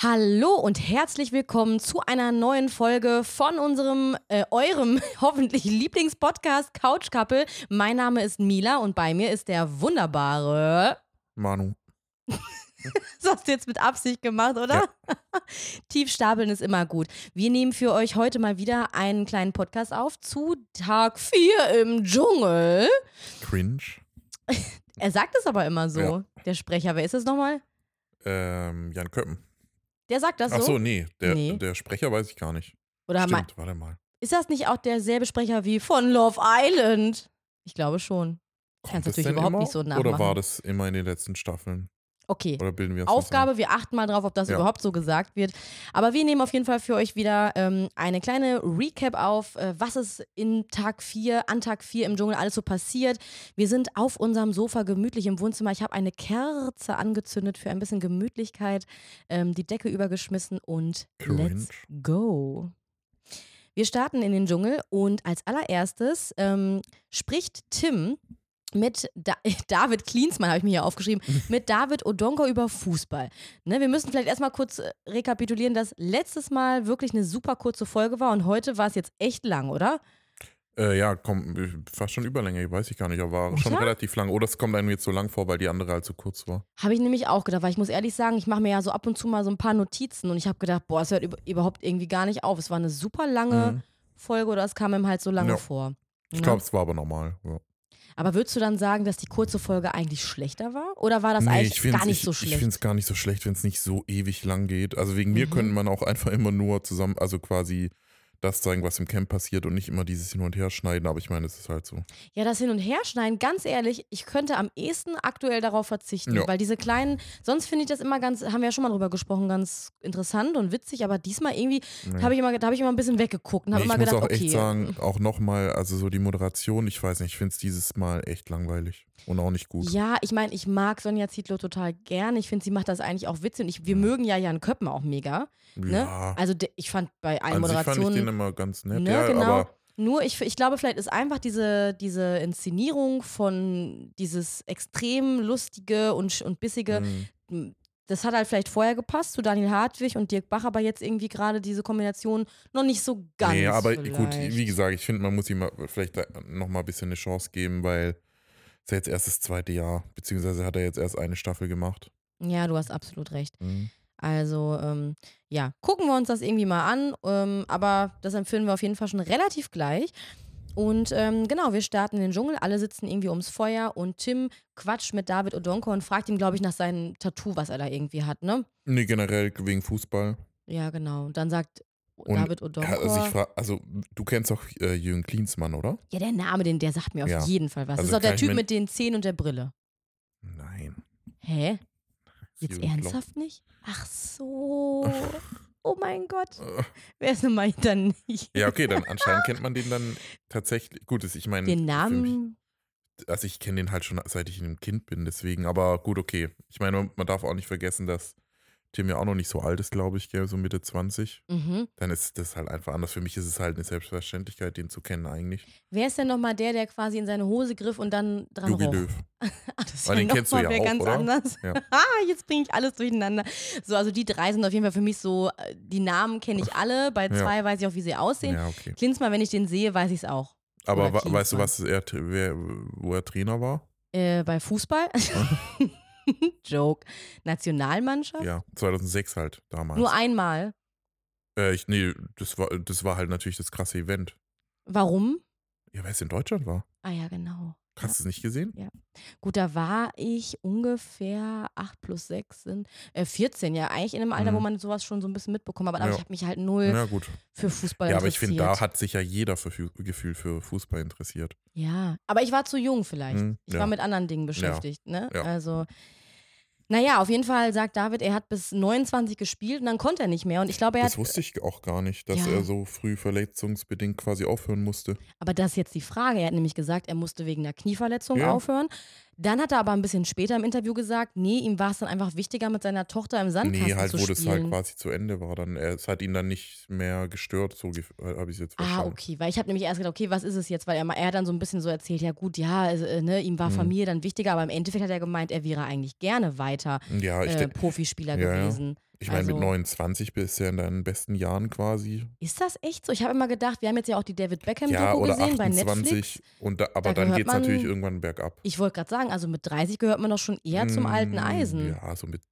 Hallo und herzlich willkommen zu einer neuen Folge von unserem, äh, eurem hoffentlich Lieblingspodcast Couch Couple. Mein Name ist Mila und bei mir ist der wunderbare. Manu. Das hast du jetzt mit Absicht gemacht, oder? Ja. Tief stapeln ist immer gut. Wir nehmen für euch heute mal wieder einen kleinen Podcast auf zu Tag 4 im Dschungel. Cringe. Er sagt es aber immer so, Ja. der Sprecher. Wer ist das nochmal? Ähm, Jan Köppen. Der sagt das Ach so? so, nee. Der, Nee. der Sprecher weiß ich gar nicht. Oder Stimmt, warte mal. ist das nicht auch derselbe Sprecher wie von Love Island? Ich glaube schon. Kannst natürlich überhaupt immer? nicht so Oder nachmachen. war das immer in den letzten Staffeln? Okay. Oder bilden wir uns Aufgabe, wir achten mal drauf, ob das Ja. überhaupt so gesagt wird. Aber wir nehmen auf jeden Fall für euch wieder ähm, eine kleine Recap auf, äh, was ist in Tag 4, an Tag 4 im Dschungel alles so passiert. Wir sind auf unserem Sofa gemütlich im Wohnzimmer. Ich habe eine Kerze angezündet für ein bisschen Gemütlichkeit, ähm, die Decke übergeschmissen und Cringe. let's go. Wir starten in den Dschungel und als allererstes ähm, spricht Tim mit da David Klinsmann, habe ich mir hier aufgeschrieben, mit David Odonko über Fußball. Ne, wir müssen vielleicht erstmal kurz äh, rekapitulieren, dass letztes Mal wirklich eine super kurze Folge war und heute war es jetzt echt lang, oder? Äh, ja, komm, fast schon Überlänge, weiß ich gar nicht, aber war schon Oder? relativ lang. Oder es kommt einem jetzt so lang vor, weil die andere halt so kurz war. Habe ich nämlich auch gedacht, weil ich muss ehrlich sagen, ich mache mir ja so ab und zu mal so ein paar Notizen und ich habe gedacht, boah, es hört über- überhaupt irgendwie gar nicht auf. Es war eine super lange Mhm. Folge oder es kam ihm halt so lange Ja. vor. Ich Ne? glaube, es war aber normal. Ja. Aber würdest du dann sagen, dass die kurze Folge eigentlich schlechter war? Oder war das Nee, eigentlich ich gar nicht ich, so Ich schlecht? finde es gar nicht so schlecht, wenn es nicht so ewig lang geht. Also wegen mir Mhm. könnte man auch einfach immer nur zusammen, also quasi das zeigen, was im Camp passiert und nicht immer dieses Hin und Her schneiden. Aber ich meine, es ist halt so. Ja, das Hin- und Herschneiden, ganz ehrlich, ich könnte am ehesten aktuell darauf verzichten, Ja. weil diese kleinen, sonst finde ich das immer ganz, haben wir ja schon mal drüber gesprochen, ganz interessant und witzig, aber diesmal irgendwie Nee. habe ich immer, da habe ich immer ein bisschen weggeguckt und habe Nee, immer ich muss auch okay. echt sagen, auch nochmal, also so die Moderation, ich weiß nicht, ich finde es dieses Mal echt langweilig und auch nicht gut. Ja, ich meine, ich mag Sonja Zietlow total gern. Ich finde, sie macht das eigentlich auch witzig und ich, wir mögen ja Jan Köppen auch mega. Ne? Ja, Also de, ich fand bei allen an sich fand ich Moderationen. den immer ganz nett, Ne, ja, genau. Nur ich, ich glaube, vielleicht ist einfach diese, diese Inszenierung von dieses extrem lustige und, und bissige, mh, das hat halt vielleicht vorher gepasst zu Daniel Hartwig und Dirk Bach, aber jetzt irgendwie gerade diese Kombination noch nicht so ganz. nee, aber vielleicht. gut, wie gesagt, ich finde, man muss ihm vielleicht nochmal ein bisschen eine Chance geben, weil ist ja jetzt erst das zweite Jahr, beziehungsweise hat er jetzt erst eine Staffel gemacht. Ja, du hast absolut recht. Mhm. Also, ähm, ja, gucken wir uns das irgendwie mal an. Ähm, aber das empfinden wir auf jeden Fall schon relativ gleich. Und ähm, genau, wir starten in den Dschungel. Alle sitzen irgendwie ums Feuer und Tim quatscht mit David Odonko und fragt ihn, glaube ich, nach seinem Tattoo, was er da irgendwie hat, ne? Nee, generell wegen Fußball. Ja, genau. Und dann sagt Und David Odonko. Ja, also, ich frag, also du kennst doch äh, Jürgen Klinsmann, oder? ja, der Name, den, der sagt mir auf Ja. jeden Fall was. Also das ist doch der Typ mit den Zähnen und der Brille. Nein. Hä? Jetzt Jürgen Klopp. ernsthaft nicht? Ach so. Oh mein Gott. Wer ist nun mal dann nicht? Ja, okay, dann anscheinend kennt man den dann tatsächlich. Gut, ich meine, Den für mich- Namen. also ich kenne den halt schon seit ich ein Kind bin, deswegen, aber gut, okay. Ich meine, man darf auch nicht vergessen, dass Tim ja auch noch nicht so alt ist, glaube ich, gell, so Mitte 20. Mhm. Dann ist das halt einfach anders. Für mich ist es halt eine Selbstverständlichkeit, den zu kennen eigentlich. Wer ist denn nochmal der, der quasi in seine Hose griff und dann dran Jogi roch? Löw. Ah, das ist Aber ja den kennst du ja auch, ganz oder? anders. Ja. ah, jetzt bringe ich alles durcheinander. So, also die drei sind auf jeden Fall für mich so, äh, die Namen kenne ich alle, bei Ja. zwei weiß ich auch, wie sie aussehen. Ja, okay. Klinsmann, wenn ich den sehe, weiß ich es auch. Aber weißt du, was er, wer, wo er Trainer war? Äh, bei Fußball? Joke. Nationalmannschaft? Ja, 2006 halt damals. Nur einmal. äh, ich, nee, das war, das war halt natürlich das krasse Event. Warum? Ja, weil es in Deutschland war. Ah ja, genau. Hast du es nicht gesehen? Gut, da war ich ungefähr 8 plus 6 sind, äh, 14, ja, eigentlich in einem Alter, Mhm. wo man sowas schon so ein bisschen mitbekommen hat, aber Ja. ich habe mich halt null Ja, gut. für Fußball Ja, aber ich finde, da interessiert. hat sich ja jeder für Gefühl für Fußball interessiert. Ja, aber ich war zu jung vielleicht. Mhm, Ich ja. war mit anderen Dingen beschäftigt, ne? Ja. Also, naja, auf jeden Fall sagt David, er hat bis 29 gespielt und dann konnte er nicht mehr. Und ich glaube, er Das hat. wusste ich auch gar nicht, dass Ja. er so früh verletzungsbedingt quasi aufhören musste. Aber das ist jetzt die Frage. Er hat nämlich gesagt, er musste wegen einer Knieverletzung Ja. aufhören. Dann hat er aber ein bisschen später im Interview gesagt, nee, ihm war es dann einfach wichtiger, mit seiner Tochter im Sandkasten Nee, halt, zu wo spielen. das halt quasi zu Ende war. Dann, er- es hat ihn dann nicht mehr gestört, so gef- habe ich es jetzt Ah, verstanden. okay, weil ich habe nämlich erst gedacht, okay, was ist es jetzt? Weil er, er hat dann so ein bisschen so erzählt, ja gut, ja, also, äh, ne, ihm war Mhm. Familie dann wichtiger, aber im Endeffekt hat er gemeint, er wäre eigentlich gerne weiter Ja, ich, äh, Profispieler Ja, ja. Ich meine, mit Also- 29 bist du ja in deinen besten Jahren quasi. Ist das echt so? Ich habe immer gedacht, wir haben jetzt ja auch die David Beckham-Doku Ja, oder gesehen bei 28. Netflix. Und da, aber Da dann geht es natürlich irgendwann bergab. Ich wollte gerade sagen, also mit 30 gehört man doch schon eher zum alten Mm, Eisen. Ja, so mit.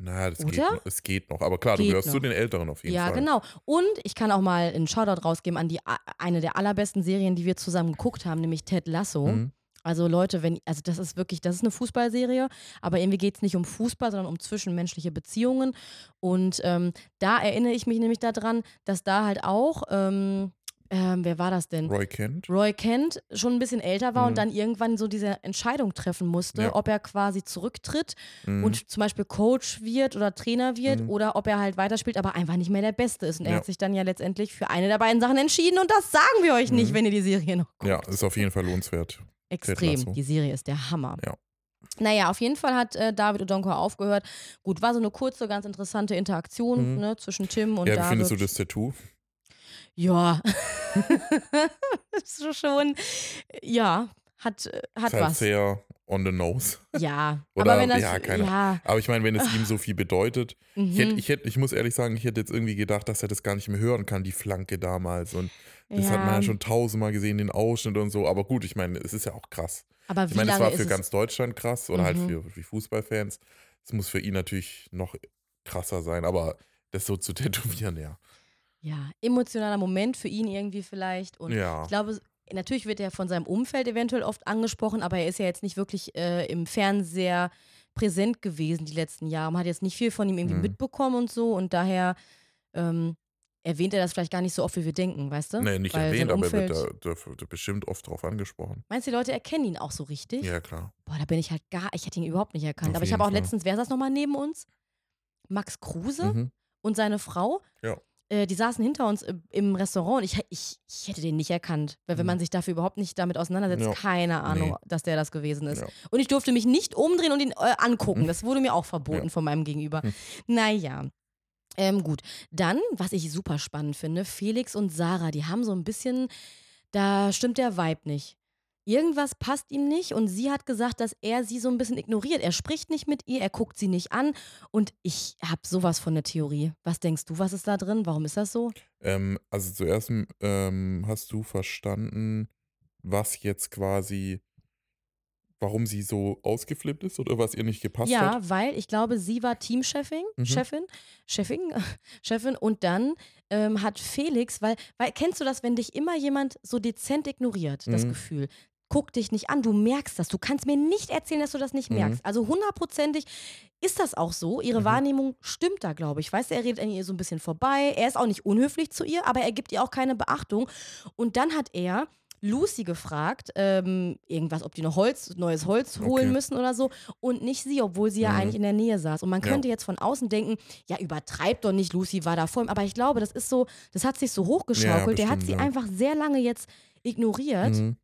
Naja, das geht noch. Es geht noch. Aber klar, du Geht gehörst zu den Älteren auf jeden Ja, Fall. genau. Und ich kann auch mal einen Shoutout rausgeben an die eine der allerbesten Serien, die wir zusammen geguckt haben, nämlich Ted Lasso. Mhm. Also Leute, wenn, also das ist wirklich, das ist eine Fußballserie, aber irgendwie geht es nicht um Fußball, sondern um zwischenmenschliche Beziehungen. Und ähm, da erinnere ich mich nämlich daran, dass da halt auch, ähm, ähm, wer war das denn? Roy Kent. Roy Kent schon ein bisschen älter war Mhm. und dann irgendwann so diese Entscheidung treffen musste, Ja. ob er quasi zurücktritt Mhm. und zum Beispiel Coach wird oder Trainer wird Mhm. oder ob er halt weiterspielt, aber einfach nicht mehr der Beste ist. Und er Ja. hat sich dann ja letztendlich für eine der beiden Sachen entschieden und das sagen wir euch nicht, Mhm. wenn ihr die Serie noch guckt. ja, ist auf jeden Fall lohnenswert. Extrem. Die Serie ist der Hammer. Ja. Naja, auf jeden Fall hat äh, David Odonko aufgehört. Gut, war so eine kurze, ganz interessante Interaktion Mhm. ne, zwischen Tim und ja, wie David. findest du das Tattoo? Ja. so schon. Ja, hat, äh, hat ist halt was. sehr on the nose. Ja. Oder- aber wenn das. ja, keine ja, Aber ich meine, wenn es ihm so viel bedeutet, mhm. ich, hätte, ich, hätte, ich muss ehrlich sagen, ich hätte jetzt irgendwie gedacht, dass er das gar nicht mehr hören kann, die Flanke damals. Und das hat man ja schon tausendmal gesehen, den Ausschnitt und so. Aber gut, ich meine, es ist ja auch krass. Aber Ich wie meine, es war für es? ganz Deutschland krass oder halt Mhm. für, für Fußballfans. Es muss für ihn natürlich noch krasser sein, aber das so zu tätowieren, ja. Ja, emotionaler Moment für ihn irgendwie vielleicht. Und ja. ich glaube, natürlich wird er von seinem Umfeld eventuell oft angesprochen, aber er ist ja jetzt nicht wirklich äh, im Fernseher präsent gewesen die letzten Jahre. Man hat jetzt nicht viel von ihm irgendwie Mhm. mitbekommen und so und daher ähm, erwähnt er das vielleicht gar nicht so oft, wie wir denken, weißt du? Nee, nicht Weil erwähnt, aber er wird da, da, bestimmt oft drauf angesprochen. Meinst du, die Leute erkennen ihn auch so richtig? Ja, klar. Boah, da bin ich halt gar, ich hätte ihn überhaupt nicht erkannt. Auf aber ich habe auch letztens, wer saß nochmal neben uns? Max Kruse Mhm. und seine Frau. Ja. Äh, die saßen hinter uns im, im Restaurant und ich, ich, ich hätte den nicht erkannt. Weil wenn Mhm. man sich dafür überhaupt nicht damit auseinandersetzt, Ja. keine Ahnung, Nee. dass der das gewesen ist. Ja. Und ich durfte mich nicht umdrehen und ihn äh, angucken. Mhm. Das wurde mir auch verboten von meinem Gegenüber. Mhm. Naja. Ähm, gut. Dann, was ich super spannend finde, Felix und Sarah, die haben so ein bisschen, da stimmt der Vibe nicht. Irgendwas passt ihm nicht und sie hat gesagt, dass er sie so ein bisschen ignoriert. Er spricht nicht mit ihr, er guckt sie nicht an und ich habe sowas von der Theorie. Was denkst du, was ist da drin? Warum ist das so? Ähm, also zuerst ähm, hast du verstanden, was jetzt quasi, warum sie so ausgeflippt ist oder was ihr nicht gepasst ja, hat? weil ich glaube, sie war Teamchefin, Mhm. Chefin, Chefin, Chefin und dann ähm, hat Felix, weil, weil kennst du das, wenn dich immer jemand so dezent ignoriert, das Mhm. Gefühl? Guck dich nicht an, du merkst das. Du kannst mir nicht erzählen, dass du das nicht Mhm. merkst. Also hundertprozentig ist das auch so. Ihre Mhm. Wahrnehmung stimmt da, glaube ich. Weißt du, er redet an ihr so ein bisschen vorbei. Er ist auch nicht unhöflich zu ihr, aber er gibt ihr auch keine Beachtung. Und dann hat er Lucy gefragt, ähm, irgendwas, ob die noch Holz, neues Holz holen Okay. müssen oder so. Und nicht sie, obwohl sie ja Mhm. eigentlich in der Nähe saß. Und man Ja. könnte jetzt von außen denken, ja, übertreibt doch nicht, Lucy war da vor ihm. Aber ich glaube, das ist so, das hat sich so hochgeschaukelt. Der hat bestimmt, sie ja. einfach sehr lange jetzt ignoriert. Mhm.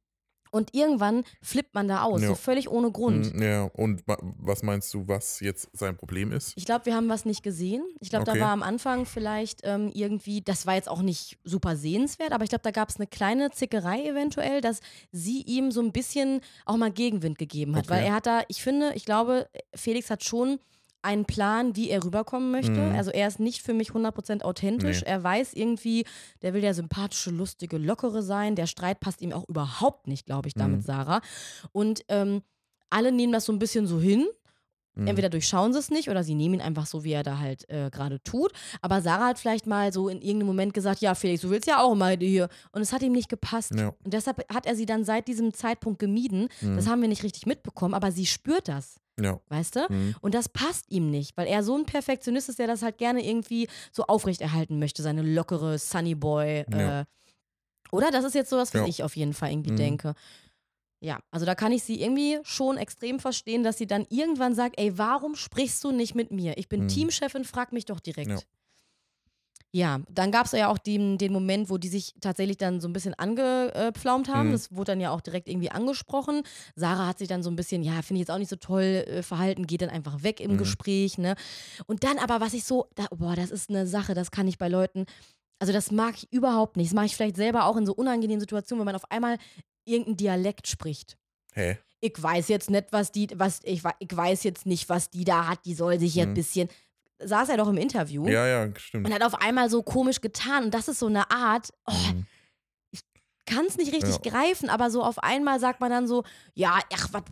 Und irgendwann flippt man da aus, Ja. so völlig ohne Grund. Mhm, Ja, und wa- was meinst du, was jetzt sein Problem ist? Ich glaube, wir haben was nicht gesehen. Ich glaube, da Okay. war am Anfang vielleicht ähm, irgendwie, das war jetzt auch nicht super sehenswert, aber ich glaube, da gab es eine kleine Zickerei eventuell, dass sie ihm so ein bisschen auch mal Gegenwind gegeben hat. Okay. Weil er hat da, ich finde, ich glaube, Felix hat schon einen Plan, wie er rüberkommen möchte. Mhm. Also er ist nicht für mich 100% authentisch. Nee. Er weiß irgendwie, der will der sympathische, lustige, lockere sein. Der Streit passt ihm auch überhaupt nicht, glaube ich, da Mhm. mit Sarah. Und ähm, alle nehmen das so ein bisschen so hin Mhm. Entweder durchschauen sie es nicht oder sie nehmen ihn einfach so, wie er da halt äh, gerade tut. Aber Sarah hat vielleicht mal so in irgendeinem Moment gesagt, ja Felix, du willst ja auch mal hier. Und es hat ihm nicht gepasst. Ja. Und deshalb hat er sie dann seit diesem Zeitpunkt gemieden. Mhm. Das haben wir nicht richtig mitbekommen, aber sie spürt das, Ja. weißt du? Mhm. Und das passt ihm nicht, weil er so ein Perfektionist ist, der das halt gerne irgendwie so aufrechterhalten möchte, seine lockere Sunny Boy. Ja. Äh, oder? Das ist jetzt so, was Ja. ich auf jeden Fall irgendwie Mhm. denke. Ja, also da kann ich sie irgendwie schon extrem verstehen, dass sie dann irgendwann sagt, ey, warum sprichst du nicht mit mir? Ich bin Mhm. Teamchefin, frag mich doch direkt. Ja. Dann gab es ja auch den, den Moment, wo die sich tatsächlich dann so ein bisschen angepflaumt haben. Mhm. Das wurde dann ja auch direkt irgendwie angesprochen. Sarah hat sich dann so ein bisschen, ja, finde ich jetzt auch nicht so toll äh, verhalten, geht dann einfach weg im Mhm. Gespräch, ne? Und dann aber, was ich so, da, boah, das ist eine Sache, das kann ich bei Leuten, also das mag ich überhaupt nicht. Das mache ich vielleicht selber auch in so unangenehmen Situationen, wenn man auf einmal irgendeinen Dialekt spricht Hä? ich weiß jetzt nicht, was die, was, ich, ich weiß jetzt nicht, was die da hat, die soll sich jetzt ein Mhm. bisschen. Saß er doch im Interview Ja, ja, stimmt. und hat auf einmal so komisch getan. Und das ist so eine Art, oh, Mhm. kann es nicht richtig Ja. greifen, aber so auf einmal sagt man dann so, ja, ach, was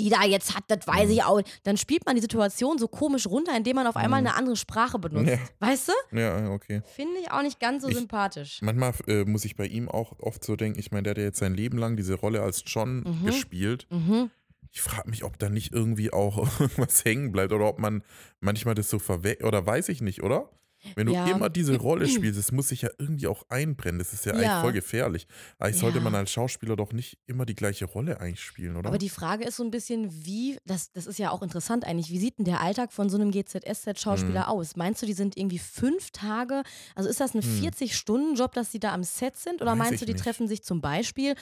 die da jetzt hat, das weiß Mhm. ich auch. Dann spielt man die Situation so komisch runter, indem man auf einmal Mhm. eine andere Sprache benutzt. Ja. Weißt du? Ja, ja, okay. Finde ich auch nicht ganz so Ich- sympathisch. Manchmal äh, muss ich bei ihm auch oft so denken, ich meine, der hat ja jetzt sein Leben lang diese Rolle als John Mhm. gespielt. Mhm. Ich frage mich, ob da nicht irgendwie auch irgendwas hängen bleibt oder ob man manchmal das so verwechselt, oder weiß ich nicht, oder? Wenn du Ja. immer diese Rolle spielst, das muss sich ja irgendwie auch einbrennen. Das ist ja, eigentlich Ja. voll gefährlich. Eigentlich sollte Ja. man als Schauspieler doch nicht immer die gleiche Rolle eigentlich spielen, oder? Aber die Frage ist so ein bisschen, wie, das, das ist ja auch interessant eigentlich, wie sieht denn der Alltag von so einem GZSZ-Schauspieler Mhm. aus? Meinst du, die sind irgendwie fünf Tage, also ist das ein Hm. 40-Stunden-Job, dass die da am Set sind? Oder Weiß meinst du, die nicht. treffen sich zum Beispiel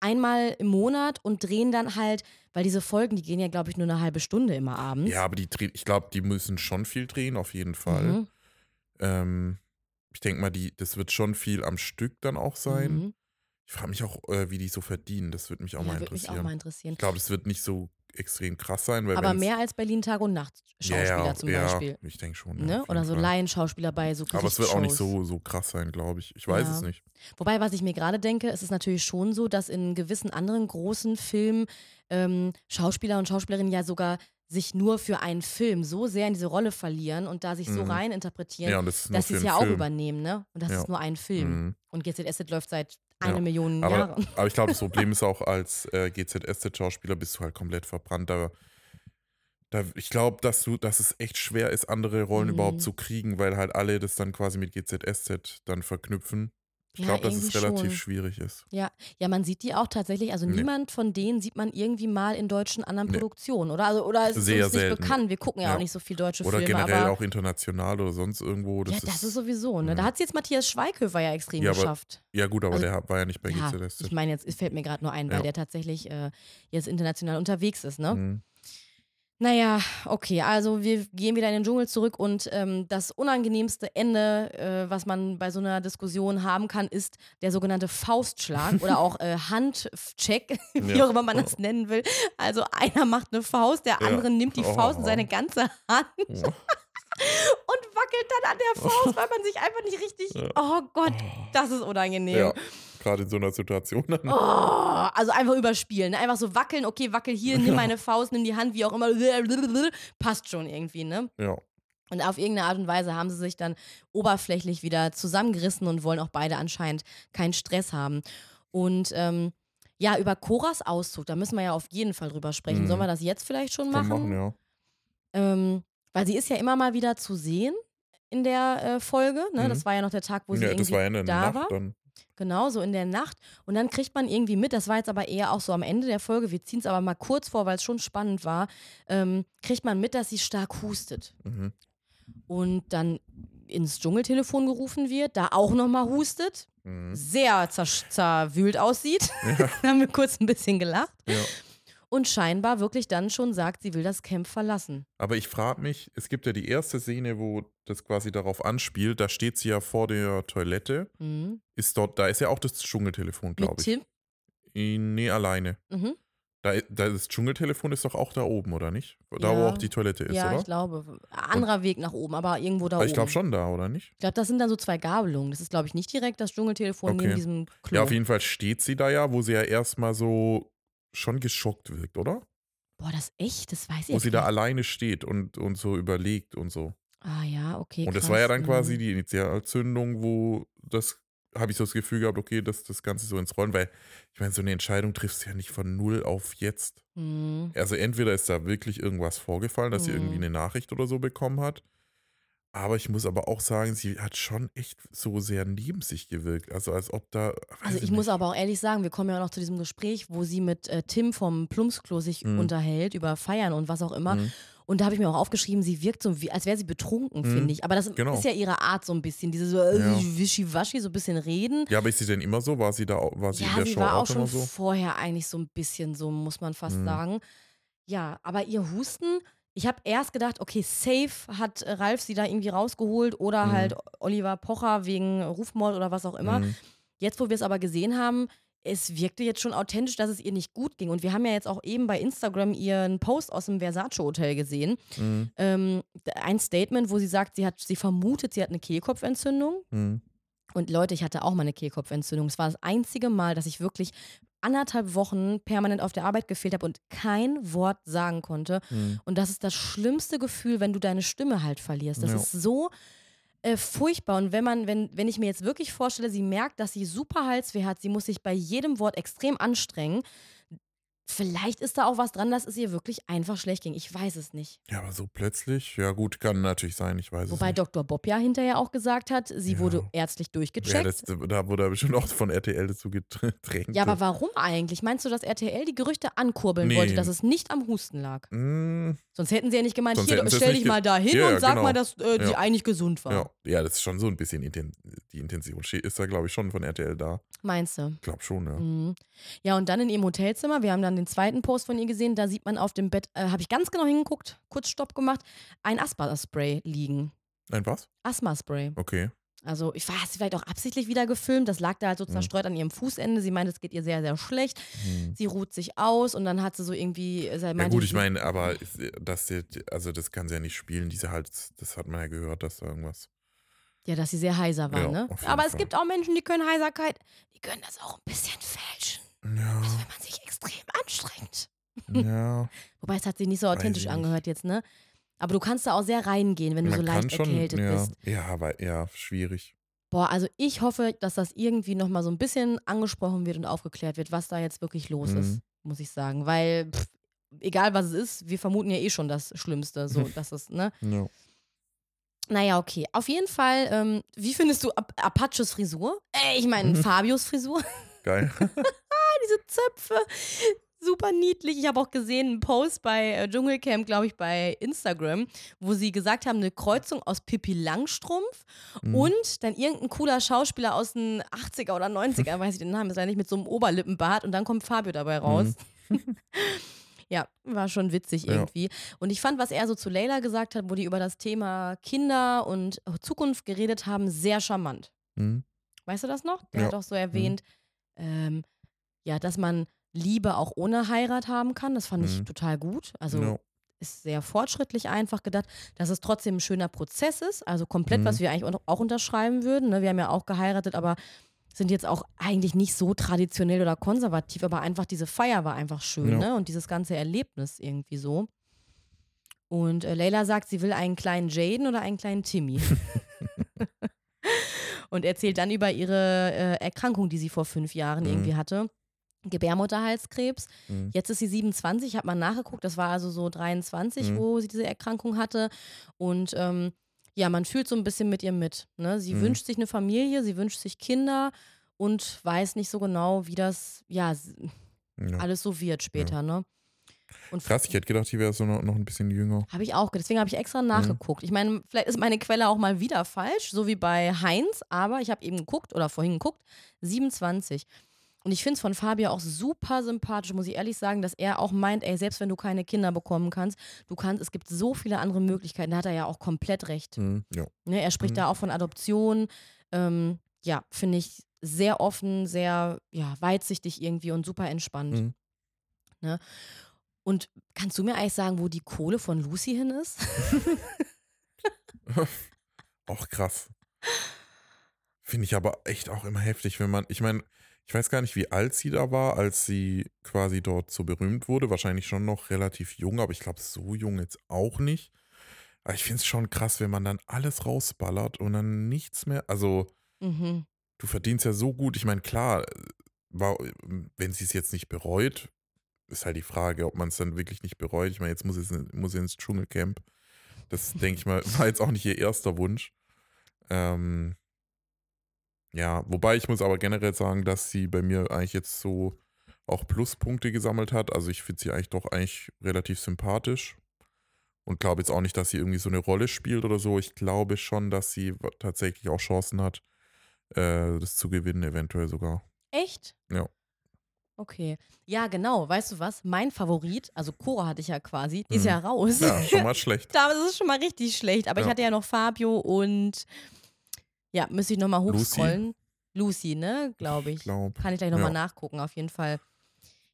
einmal im Monat und drehen dann halt, weil diese Folgen, die gehen ja, glaube ich, nur eine halbe Stunde immer abends. ja, aber die drehen, ich glaube, die müssen schon viel drehen, auf jeden Fall. Mhm. Ähm, ich denke mal, die, das wird schon viel am Stück dann auch sein. Mhm. Ich frage mich auch, äh, wie die so verdienen. Das würde mich auch Ja, mal würde mich auch interessieren. mal interessieren. Ich glaube, das wird nicht so extrem krass sein, weil Aber mehr als Berlin Tag und Nacht Schauspieler ja, ja, zum ja, Beispiel. Ich denke schon. ja, Ne? Oder so Fall. Laienschauspieler bei so Aber es wird auch nicht so, so krass sein, glaube ich. Ich weiß Ja. es nicht. Wobei, was ich mir gerade denke, es ist natürlich schon so, dass in gewissen anderen großen Filmen ähm, Schauspieler und Schauspielerinnen ja sogar sich nur für einen Film so sehr in diese Rolle verlieren und da sich so Mhm. rein interpretieren, Ja, das dass sie es ja auch Film. übernehmen, ne? Und das Ja. ist nur ein Film. Mhm. Und GZSZ läuft seit Ja. eine Million Aber, Jahren. aber ich glaube, das Problem ist auch, als äh, GZSZ-Schauspieler bist du halt komplett verbrannt. Da, da, ich glaube, dass du, dass es echt schwer ist, andere Rollen Mhm. überhaupt zu kriegen, weil halt alle das dann quasi mit GZSZ dann verknüpfen. Ich Ja, glaube, dass es relativ schon. schwierig ist. Ja, ja, man sieht die auch tatsächlich, also Nee. niemand von denen sieht man irgendwie mal in deutschen anderen Nee. Produktionen, oder? Also, oder es ist Sehr uns nicht selten. bekannt. Wir gucken ja, Ja. auch nicht so viel deutsche Oder Filme, generell aber auch international oder sonst irgendwo. Das ja, das ist sowieso, ne? Da Mhm. hat es jetzt Matthias Schweighöfer ja extrem Ja, aber geschafft. Ja, gut, aber Also, der war ja nicht bei Ja, GZSZ. ich meine, jetzt es fällt mir gerade nur ein, weil der tatsächlich äh, jetzt international unterwegs ist, ne? Mhm. Naja, okay, also wir gehen wieder in den Dschungel zurück und ähm, das unangenehmste Ende, äh, was man bei so einer Diskussion haben kann, ist der sogenannte Faustschlag oder auch äh, Handcheck, wie Ja. auch immer man das nennen will. Also einer macht eine Faust, der Ja. andere nimmt die Faust in Oh. seine ganze Hand Ja. und wackelt dann an der Faust, weil man sich einfach nicht richtig. Ja. Oh Gott, das ist unangenehm. ja, gerade in so einer Situation. Dann. Oh, also einfach überspielen. Ne? Einfach so wackeln, okay, wackel hier, nimm meine Faust, nimm die Hand, wie auch immer. Passt schon irgendwie, ne? Ja. Und auf irgendeine Art und Weise haben sie sich dann oberflächlich wieder zusammengerissen und wollen auch beide anscheinend keinen Stress haben. Und ähm, ja, über Coras Auszug, da müssen wir ja auf jeden Fall drüber sprechen. Mhm. Sollen wir das jetzt vielleicht schon machen? machen, ja. Ähm, weil sie ist ja immer mal wieder zu sehen in der äh, Folge. Ne? Mhm. Das war ja noch der Tag, wo sie Ja, irgendwie das war ja in der da Nacht war. dann. Genau, so in der Nacht. Und dann kriegt man irgendwie mit, das war jetzt aber eher auch so am Ende der Folge, wir ziehen es aber mal kurz vor, weil es schon spannend war, ähm, kriegt man mit, dass sie stark hustet. Mhm. Und dann ins Dschungeltelefon gerufen wird, da auch nochmal hustet, Mhm. sehr zer zerwühlt aussieht. Ja, da haben wir kurz ein bisschen gelacht. ja. Und scheinbar wirklich dann schon sagt, sie will das Camp verlassen. Aber ich frage mich, es gibt ja die erste Szene, wo das quasi darauf anspielt, da steht sie ja vor der Toilette. Mhm. Ist dort, da ist ja auch das Dschungeltelefon, glaube ich. Tim. Nee, alleine. Mhm. Da, da das Dschungeltelefon ist doch auch da oben, oder nicht? Da, wo Ja. auch die Toilette ist, ja, oder? ich glaube. Anderer Weg nach oben, aber irgendwo da Aber oben. ich glaube schon da, oder nicht? Ich glaube, das sind dann so zwei Gabelungen. Das ist, glaube ich, nicht direkt das Dschungeltelefon neben Okay. diesem Klo. Ja, auf jeden Fall steht sie da ja, wo sie ja erstmal so schon geschockt wirkt, oder? Boah, das echt? Das weiß ich Wo sie da alleine steht und, und so überlegt und so. Ah ja, okay. und das krass. war ja dann Mhm. quasi die Initialzündung, wo das, habe ich so das Gefühl gehabt, okay, dass das Ganze so ins Rollen, weil ich meine, so eine Entscheidung triffst du ja nicht von null auf jetzt. Mhm. Also entweder ist da wirklich irgendwas vorgefallen, dass sie irgendwie Mhm. eine Nachricht oder so bekommen hat. Aber ich muss aber auch sagen, sie hat schon echt so sehr neben sich gewirkt. Also als ob da. Also ich muss nicht. aber auch ehrlich sagen, wir kommen ja auch noch zu diesem Gespräch, wo sie mit äh, Tim vom Plumpsklo sich Mhm. unterhält über Feiern und was auch immer. Mhm. Und da habe ich mir auch aufgeschrieben, sie wirkt so, wie, als wäre sie betrunken, Mhm, finde ich. Aber das genau. ist ja ihre Art so ein bisschen, diese so äh, Ja. wischiwaschi, so ein bisschen reden. Ja, aber ist sie denn immer so? War sie da war sie in Ja, der sie Show war auch auch schon so? vorher eigentlich so ein bisschen so, muss man fast Mhm. sagen. Ja, aber ihr Husten, ich habe erst gedacht, okay, safe hat äh, Ralf sie da irgendwie rausgeholt oder Mhm. halt Oliver Pocher wegen Rufmord oder was auch immer. Mhm. Jetzt, wo wir es aber gesehen haben, es wirkte jetzt schon authentisch, dass es ihr nicht gut ging. Und wir haben ja jetzt auch eben bei Instagram ihren Post aus dem Versace Hotel gesehen. Mhm. Ähm, ein Statement, wo sie sagt, sie hat, sie vermutet, sie hat eine Kehlkopfentzündung. Mhm. Und Leute, ich hatte auch mal eine Kehlkopfentzündung. Es war das einzige Mal, dass ich wirklich anderthalb Wochen permanent auf der Arbeit gefehlt habe und kein Wort sagen konnte. Mhm. Und das ist das schlimmste Gefühl, wenn du deine Stimme halt verlierst. Das Ja. ist so äh, furchtbar. Und wenn man, wenn, wenn ich mir jetzt wirklich vorstelle, sie merkt, dass sie super Halsweh hat, sie muss sich bei jedem Wort extrem anstrengen. Vielleicht ist da auch was dran, dass es ihr wirklich einfach schlecht ging. Ich weiß es nicht. Ja, aber so plötzlich, ja gut, kann natürlich sein, ich weiß Wobei es nicht. Dr. Bob ja hinterher auch gesagt hat, sie Ja. wurde ärztlich Ja, durchgecheckt. das, da wurde er bestimmt auch von RTL dazu gedrängt. Ja, aber warum eigentlich? Meinst du, dass RTL die Gerüchte ankurbeln Nee. wollte, dass es nicht am Husten lag? Mm, Sonst hätten sie ja nicht gemeint, Sonst hier, sie stell dich mal da hin Ja, und ja, sag genau. mal, dass äh, sie Ja. eigentlich gesund war. ja. ja, das ist schon so ein bisschen Inten die Intention. Ist da, glaube ich, schon von RTL da. Meinst du? Ich glaube schon, ja. Mhm. Ja, und dann in ihrem Hotelzimmer, wir haben dann den zweiten Post von ihr gesehen, da sieht man auf dem Bett, äh, habe ich ganz genau hingeguckt, kurz Stopp gemacht, ein Asthma-Spray liegen. Ein was? Asthma-Spray. Okay. Also, ich weiß, vielleicht auch absichtlich wieder gefilmt. Das lag da halt so Mhm. zerstreut an ihrem Fußende. Sie meint, es geht ihr sehr, sehr schlecht. Hm. Sie ruht sich aus und dann hat sie so irgendwie. äh, Ja gut, ich meine, aber das, also das kann sie ja nicht spielen, diese Hals, das hat man ja gehört, dass da irgendwas. Ja, dass sie sehr heiser war, Ja, ne? Aber es Fall. gibt auch Menschen, die können Heiserkeit, die können das auch ein bisschen fälschen. Ja, Also, wenn man sich extrem anstrengt. ja. Wobei es hat sich nicht so authentisch ich nicht. angehört jetzt, ne? Aber du kannst da auch sehr reingehen, wenn du Man so leicht schon, erkältet ja, bist. ja, aber ja, schwierig. Boah, also ich hoffe, dass das irgendwie nochmal so ein bisschen angesprochen wird und aufgeklärt wird, was da jetzt wirklich los ist, Mhm. muss ich sagen. Weil, pff, egal was es ist, wir vermuten ja eh schon das Schlimmste. So, dass es, ne? Ja. Naja, okay. Auf jeden Fall, ähm, wie findest du Ap Apaches Frisur? Äh, ich meine, Mhm. Fabios Frisur. Geil. Diese Zöpfe. Super niedlich. Ich habe auch gesehen einen Post bei äh, Dschungelcamp, glaube ich, bei Instagram, wo sie gesagt haben, eine Kreuzung aus Pippi Langstrumpf Mhm. und dann irgendein cooler Schauspieler aus den 80er oder 90er, weiß ich den Namen, ist ja nicht mit so einem Oberlippenbart und dann kommt Fabio dabei raus. ja, war schon witzig Ja. irgendwie. Und ich fand, was er so zu Leila gesagt hat, wo die über das Thema Kinder und Zukunft geredet haben, sehr charmant. Mhm. Weißt du das noch? Der Ja. hat auch so erwähnt, ähm, ja, dass man Liebe auch ohne Heirat haben kann. Das fand ich Mhm. total gut. Also Ja. ist sehr fortschrittlich einfach gedacht, dass es trotzdem ein schöner Prozess ist. Also komplett, Mhm. was wir eigentlich auch- unterschreiben würden. Ne? Wir haben ja auch geheiratet, aber sind jetzt auch eigentlich nicht so traditionell oder konservativ, aber einfach diese Feier war einfach schön, Ja. ne? Und dieses ganze Erlebnis irgendwie so. Und äh, Leila sagt, sie will einen kleinen Jaden oder einen kleinen Timmy. und erzählt dann über ihre äh, Erkrankung, die sie vor fünf Jahren Mhm. irgendwie hatte. Gebärmutterhalskrebs. Mhm. Jetzt ist sie 27, ich habe mal nachgeguckt, das war also so 23, Mhm. wo sie diese Erkrankung hatte. Und ähm, ja, man fühlt so ein bisschen mit ihr mit. Ne? Sie Mhm. wünscht sich eine Familie, sie wünscht sich Kinder und weiß nicht so genau, wie das ja ja. alles so wird später. Ne? Und Krass, ich hätte gedacht, die wäre so noch, noch ein bisschen jünger. habe ich auch, deswegen habe ich Mhm. extra nachgeguckt. Ich meine, vielleicht ist meine Quelle auch mal wieder falsch, so wie bei Heinz, aber ich habe eben geguckt oder vorhin geguckt, 27. Und ich finde es von Fabio auch super sympathisch, muss ich ehrlich sagen, dass er auch meint, ey, selbst wenn du keine Kinder bekommen kannst, du kannst, es gibt so viele andere Möglichkeiten, da hat er ja auch komplett recht. Mhm. Ja. Ne, er spricht Mhm. da auch von Adoption. Ähm, ja, finde ich sehr offen, sehr ja, weitsichtig irgendwie und super entspannt. Mhm. Und kannst du mir eigentlich sagen, wo die Kohle von Lucy hin ist? Auch krass. Finde ich aber echt auch immer heftig, wenn man, ich meine, ich weiß gar nicht, wie alt sie da war, als sie quasi dort so berühmt wurde. Wahrscheinlich schon noch relativ jung, aber ich glaube, so jung jetzt auch nicht. Aber ich finde es schon krass, wenn man dann alles rausballert und dann nichts mehr. Also, mhm. du verdienst ja so gut. Ich meine, klar, war, wenn sie es jetzt nicht bereut, ist halt die Frage, ob man es dann wirklich nicht bereut. Ich meine, jetzt muss, es, muss sie ins Dschungelcamp. Das denke ich mal, war jetzt auch nicht ihr erster Wunsch. Ähm, ja, wobei ich muss aber generell sagen, dass sie bei mir eigentlich jetzt so auch Pluspunkte gesammelt hat. Also ich finde sie eigentlich doch eigentlich relativ sympathisch und glaube jetzt auch nicht, dass sie irgendwie so eine Rolle spielt oder so. Ich glaube schon, dass sie tatsächlich auch Chancen hat, äh, das zu gewinnen, eventuell sogar. Echt? Ja. Okay. Ja, genau. Weißt du was? Mein Favorit, also Cora hatte ich ja quasi, die ist Mhm. ja raus. Ja, schon mal schlecht. Da ist es schon mal richtig schlecht. Aber ich Ja. hatte ja noch Fabio und ja, müsste ich nochmal hochscrollen. Lucy, ne? Glaube ich. Glaub. Kann ich gleich nochmal Ja. nachgucken, auf jeden Fall.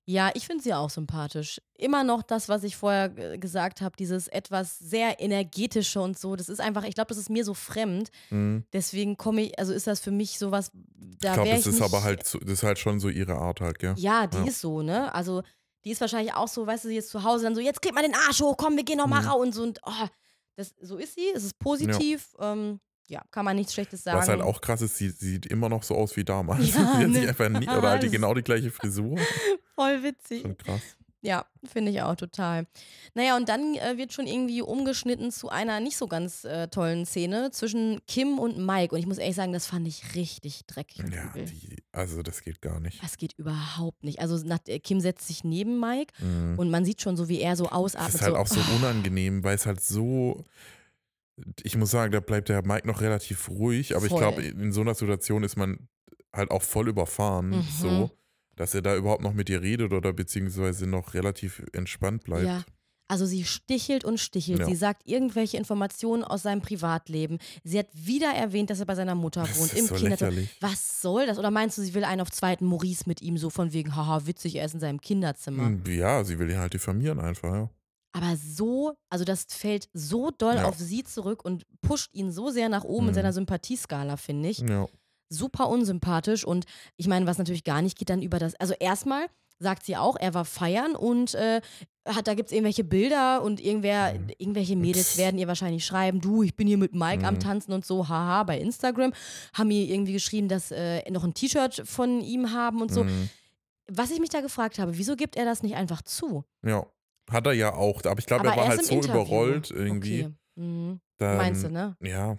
Ja, ich finde sie auch sympathisch. Immer noch das, was ich vorher gesagt habe, dieses etwas sehr energetische und so. Das ist einfach, ich glaube, das ist mir so fremd. Mhm. Deswegen komme ich, also ist das für mich sowas, da Ich glaube, das ich ist aber halt, das ist halt schon so ihre Art halt, gell? Ja, die Ja. ist so, ne? Also, die ist wahrscheinlich auch so, weißt du, sie ist zu Hause dann so, jetzt kriegt man den Arsch hoch, komm, wir gehen noch mal Mhm. raus und so. Und, oh, das, so ist sie, es ist positiv. Ja. Ähm, ja, kann man nichts Schlechtes sagen. Was halt auch krass ist, sie, sie sieht immer noch so aus wie damals. Ja, sie hat ne? einfach nie, oder halt die, Das- genau die gleiche Frisur. Voll witzig. Schon krass. Ja, finde ich auch total. Naja, und dann äh, wird schon irgendwie umgeschnitten zu einer nicht so ganz äh, tollen Szene zwischen Kim und Mike. Und ich muss ehrlich sagen, das fand ich richtig dreckig und Ja, übel. die, also das geht gar nicht. Das geht überhaupt nicht. Also nach, äh, Kim setzt sich neben Mike Mhm. und man sieht schon so, wie er so Das ausatmet. ist halt so, auch so unangenehm, weil es halt so. Ich muss sagen, da bleibt der Mike noch relativ ruhig, aber ich Voll. glaube, in so einer Situation ist man halt auch voll überfahren, Mhm. so, dass er da überhaupt noch mit ihr redet oder beziehungsweise noch relativ entspannt bleibt. Ja. Also sie stichelt und stichelt. Ja. Sie sagt irgendwelche Informationen aus seinem Privatleben. Sie hat wieder erwähnt, dass er bei seiner Mutter Das wohnt, im so Kinderzimmer. lächerlich. Was soll das? Oder meinst du, sie will einen auf zweiten Maurice mit ihm so von wegen, haha, witzig, er ist in seinem Kinderzimmer. Hm, Ja, sie will ihn halt diffamieren einfach, ja. Aber so, also das fällt so doll Ja. auf sie zurück und pusht ihn so sehr nach oben in Mhm. seiner Sympathieskala, finde ich. Ja. Super unsympathisch. Und ich meine, was natürlich gar nicht geht, dann über das. Also erstmal sagt sie auch, er war feiern und äh, hat, da gibt es irgendwelche Bilder und irgendwer, Mhm. irgendwelche Mädels werden ihr wahrscheinlich schreiben, du, ich bin hier mit Mike am Mhm. Tanzen und so, haha, bei Instagram. Haben mir irgendwie geschrieben, dass äh, noch ein T-Shirt von ihm haben und so. Mhm. Was ich mich da gefragt habe, wieso gibt er das nicht einfach zu? Ja. Hat er ja auch, aber ich glaube, er war halt so Interview. überrollt irgendwie. Okay. Mhm. Dann, Meinst du, ne? Ja.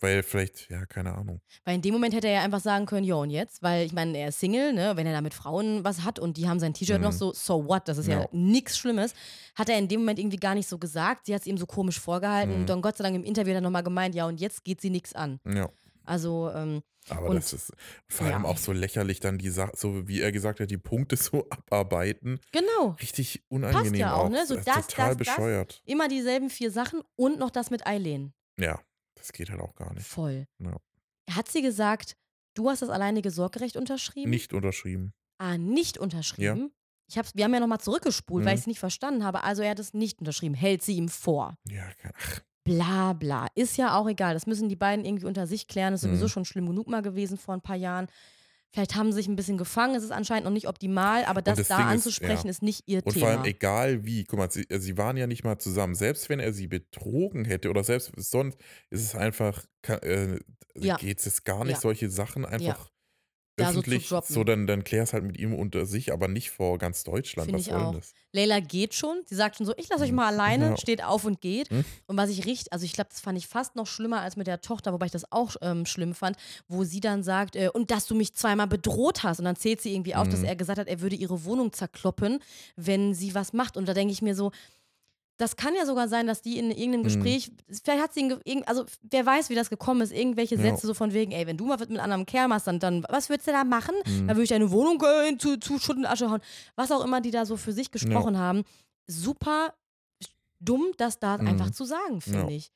Weil vielleicht, ja, keine Ahnung. Weil in dem Moment hätte er ja einfach sagen können, jo, und jetzt? Weil ich meine, er ist Single, ne? Wenn er da mit Frauen was hat und die haben sein T-Shirt Mhm. noch so, so what? Das ist ja, Ja. nichts Schlimmes. Hat er in dem Moment irgendwie gar nicht so gesagt. Sie hat es ihm so komisch vorgehalten Mhm. und dann Gott sei Dank im Interview dann nochmal gemeint, ja, und jetzt geht sie nichts an. Ja. Also, ähm, Aber Und- das ist vor allem ja. auch so lächerlich, dann die Sache, so wie er gesagt hat, die Punkte so abarbeiten. genau. Richtig unangenehm ja auch, auch. ne? So das das, ist total das, das. bescheuert. Immer dieselben vier Sachen und noch das mit Eileen. Ja, das geht halt auch gar nicht. Voll. Ja. Hat sie gesagt, du hast das alleinige Sorgerecht unterschrieben? Nicht unterschrieben. Ah, nicht unterschrieben? Ich hab's, wir haben ja nochmal zurückgespult, weil Mhm. ich es nicht verstanden habe. Also er hat es nicht unterschrieben. Hält sie ihm vor. Ja, ach, Bla bla. Ist ja auch egal. Das müssen die beiden irgendwie unter sich klären. Das ist sowieso Mhm. schon schlimm genug mal gewesen vor ein paar Jahren. Vielleicht haben sie sich ein bisschen gefangen. Es ist anscheinend noch nicht optimal, aber das, das da Ding ist, anzusprechen ja. ist nicht ihr Und Thema. vor allem, egal wie, guck mal, sie, äh, sie waren ja nicht mal zusammen. Selbst wenn er sie betrogen hätte oder selbst sonst, ist es einfach, äh, Ja. geht es gar nicht, Ja. solche Sachen einfach Da so zu öffentlich, so, droppen. dann, dann klär es halt mit ihm unter sich, aber nicht vor ganz Deutschland. Finde Was ich soll auch. das? Leila geht schon. Sie sagt schon so, ich lasse euch Mhm. mal alleine, Ja. steht auf und geht. Mhm. Und was ich richtig, also ich glaube, das fand ich fast noch schlimmer als mit der Tochter, wobei ich das auch ähm, schlimm fand, wo sie dann sagt, äh, und dass du mich zweimal bedroht hast. Und dann zählt sie irgendwie auf, dass Mhm. er gesagt hat, er würde ihre Wohnung zerkloppen, wenn sie was macht. Und da denke ich mir so, das kann ja sogar sein, dass die in irgendeinem Mhm. Gespräch, vielleicht hat sie, ihn also wer weiß, wie das gekommen ist, irgendwelche Ja. Sätze so von wegen, ey, wenn du mal mit einem anderen Kerl machst, dann, dann was würdest du da machen? Mhm. Da würde ich deine Wohnung äh, zu, zu Schutt und Asche hauen. Was auch immer die da so für sich gesprochen haben. Super dumm, das da Mhm. einfach zu sagen, finde Ja. ich.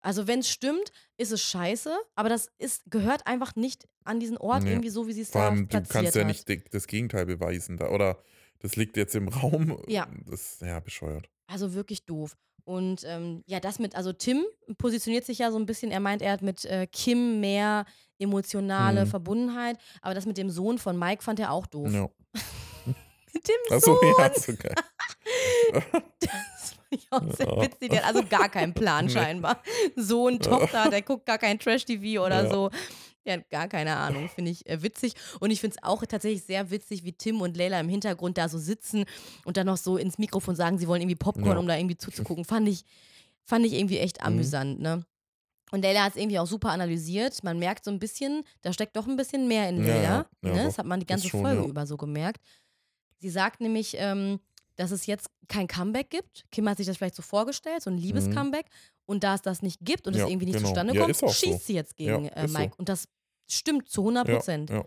Also wenn es stimmt, ist es scheiße, aber das ist, gehört einfach nicht an diesen Ort irgendwie so, wie sie es da allem, du platziert kannst ja hat. nicht das Gegenteil beweisen. Da, oder das liegt jetzt im Raum. Ja. Das ist ja bescheuert. Also wirklich doof. Und ähm, ja, das mit, also Tim positioniert sich ja so ein bisschen, er meint, er hat mit äh, Kim mehr emotionale Mhm. Verbundenheit, aber das mit dem Sohn von Mike fand er auch doof. Mit dem Achso, Sohn! ja, ist okay. Das fand ich auch sehr Ja. witzig. Der hat also gar keinen Plan scheinbar. Sohn, Tochter, der guckt gar kein Trash-TV oder Ja. so. Hat gar keine Ahnung, finde ich äh, witzig. Und ich finde es auch tatsächlich sehr witzig, wie Tim und Leila im Hintergrund da so sitzen und dann noch so ins Mikrofon sagen, sie wollen irgendwie Popcorn, Ja. um da irgendwie zuzugucken. Fand ich, fand ich irgendwie echt Mhm. amüsant, ne? Und Leila hat es irgendwie auch super analysiert. Man merkt so ein bisschen, da steckt doch ein bisschen mehr in Ja, Leila. ja, ja, ne? Das hat man die ganze schon, Folge ja. über so gemerkt. Sie sagt nämlich, ähm, dass es jetzt kein Comeback gibt. Kim hat sich das vielleicht so vorgestellt, so ein Liebes-Comeback. Und da es das nicht gibt und es Mhm. Ja, irgendwie nicht genau. zustande Ja, kommt, ist auch so. schießt sie jetzt gegen Ja, äh, ist so. Mike. Und das stimmt zu 100 Prozent. Ja, ja.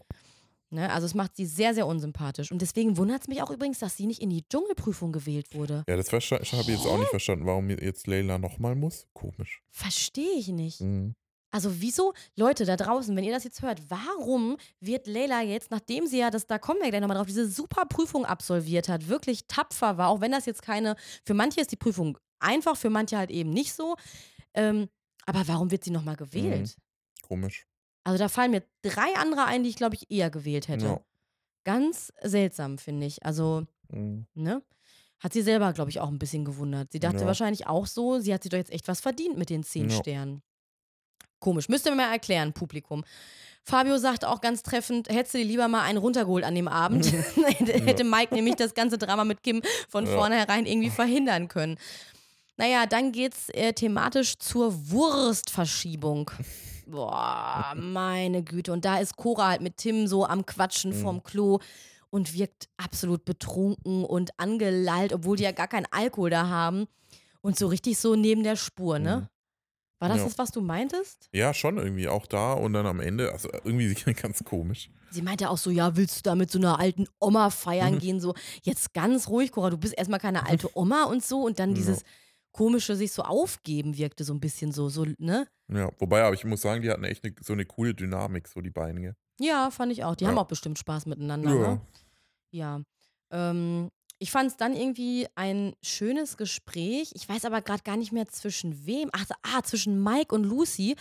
Ne? Also es macht sie sehr, sehr unsympathisch. Und deswegen wundert es mich auch übrigens, dass sie nicht in die Dschungelprüfung gewählt wurde. ja, das habe ich jetzt auch nicht verstanden, warum jetzt Leila nochmal muss. Komisch. Verstehe ich nicht. Mhm. Also wieso, Leute da draußen, wenn ihr das jetzt hört, warum wird Leila jetzt, nachdem sie ja, das, da kommen wir gleich nochmal drauf, diese super Prüfung absolviert hat, wirklich tapfer war, auch wenn das jetzt keine, für manche ist die Prüfung einfach, für manche halt eben nicht so. Ähm, aber warum wird sie nochmal gewählt? Mhm. Komisch. Also da fallen mir drei andere ein, die ich, glaube ich, eher gewählt hätte. Ja. Ganz seltsam, finde ich. Also, Mhm. ne? Hat sie selber, glaube ich, auch ein bisschen gewundert. Sie dachte Ja. wahrscheinlich auch so, sie hat sich doch jetzt echt was verdient mit den zehn Ja. Sternen. Komisch. Müsst ihr mir mal erklären, Publikum. Fabio sagt auch ganz treffend, hättest du dir lieber mal einen runtergeholt an dem Abend. hätte, hätte Mike nämlich das ganze Drama mit Kim von Ja. vornherein irgendwie verhindern können. Naja, dann geht's äh, thematisch zur Wurstverschiebung. Boah, meine Güte. Und da ist Cora halt mit Tim so am Quatschen Mhm. vorm Klo und wirkt absolut betrunken und angelallt, obwohl die ja gar keinen Alkohol da haben. Und so richtig so neben der Spur, ne? War das Ja. das, was du meintest? Ja, schon irgendwie auch da und dann am Ende, also irgendwie ganz komisch. Sie meinte auch so, ja, willst du da mit so einer alten Oma feiern Mhm. gehen? So, jetzt ganz ruhig, Cora, du bist erstmal keine alte Oma und so. Und dann Ja. dieses komische sich so aufgeben wirkte so ein bisschen so, so, ne? Ja, wobei, aber ich muss sagen, die hatten echt ne, so eine coole Dynamik, so die beiden. gell? Ja, fand ich auch. Die Ja. haben auch bestimmt Spaß miteinander, Ja. ne? Ja. Ähm, ich fand es dann irgendwie ein schönes Gespräch. Ich weiß aber gerade gar nicht mehr zwischen wem. Ach, ah, zwischen Mike und Lucy.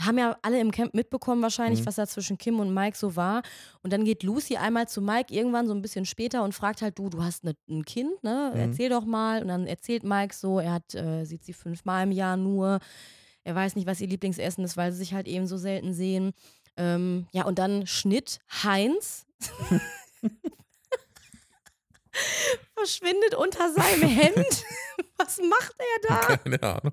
Haben ja alle im Camp mitbekommen wahrscheinlich, Mhm. was da zwischen Kim und Mike so war. Und dann geht Lucy einmal zu Mike irgendwann so ein bisschen später und fragt halt, du, du hast ne, ein Kind, ne? Mhm. Erzähl doch mal. Und dann erzählt Mike so, er hat, äh, sieht sie fünfmal im Jahr nur. Er weiß nicht, was ihr Lieblingsessen ist, weil sie sich halt eben so selten sehen. Ähm, ja, und dann Schnitt Heinz verschwindet unter seinem Hemd. Was macht er da? Keine Ahnung.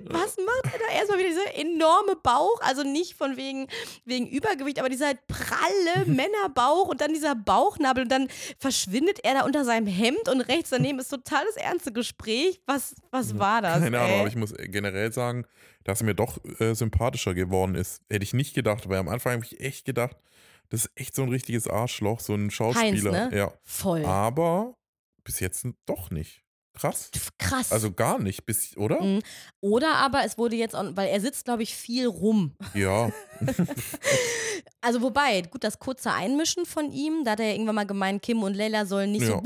Was macht er da? Erstmal wieder dieser enorme Bauch, also nicht von wegen, wegen Übergewicht, aber dieser halt pralle Männerbauch und dann dieser Bauchnabel und dann verschwindet er da unter seinem Hemd und rechts daneben ist total das ernste Gespräch. Was, was war das? Keine Ahnung, ey? aber ich muss generell sagen, dass er mir doch äh, sympathischer geworden ist. Hätte ich nicht gedacht, weil am Anfang habe ich echt gedacht, das ist echt so ein richtiges Arschloch, so ein Schauspieler. ne? Ja. Voll. Aber bis jetzt doch nicht. Krass. Krass. Also gar nicht, bis, oder? Mhm. Oder aber es wurde jetzt, weil er sitzt, glaube ich, viel rum. Ja. Also wobei, gut, das kurze Einmischen von ihm, da hat er ja irgendwann mal gemeint, Kim und Leila sollen nicht Ja.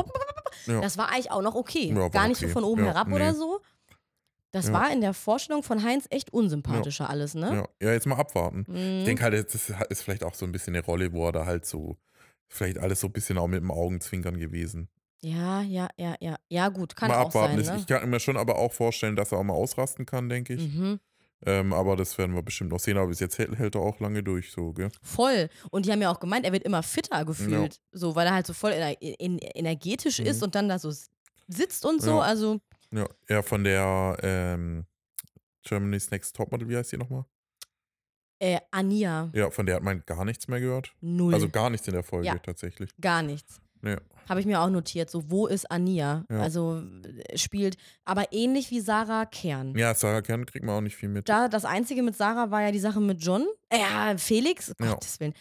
so. ja. Das war eigentlich auch noch okay. Ja, Gar nicht so okay. von oben herab nee. oder so. Das Ja. war in der Vorstellung von Heinz echt unsympathischer alles, ne? ja. ja, jetzt mal abwarten. Mhm. Ich denke halt, das ist vielleicht auch so ein bisschen eine Rolle, wo er da halt so, vielleicht alles so ein bisschen auch mit dem Augenzwinkern gewesen. Ja, ja, ja, ja. Ja, gut, kann mal auch abwarten. sein, ne? Ich kann mir schon aber auch vorstellen, dass er auch mal ausrasten kann, denke ich. Mhm. Ähm, aber das werden wir bestimmt noch sehen. Aber bis jetzt hält, hält er auch lange durch, so, gell? Voll. Und die haben ja auch gemeint, er wird immer fitter gefühlt. So, weil er halt so voll ener energetisch Mhm. ist und dann da so sitzt und so. Ja. Also, Ja, er von der ähm, Germany's Next Topmodel, wie heißt die nochmal? äh, Ania, Ja, von der hat man gar nichts mehr gehört. null. Also gar nichts in der Folge Ja. tatsächlich. Gar nichts. Ja. Habe ich mir auch notiert. So, wo ist Ania? Ja. Also äh, spielt, aber ähnlich wie Sarah Kern. Ja, Sarah Kern kriegt man auch nicht viel mit. Da, das Einzige mit Sarah war ja die Sache mit John. Äh, ja, Felix, Ja. Gottes Willen.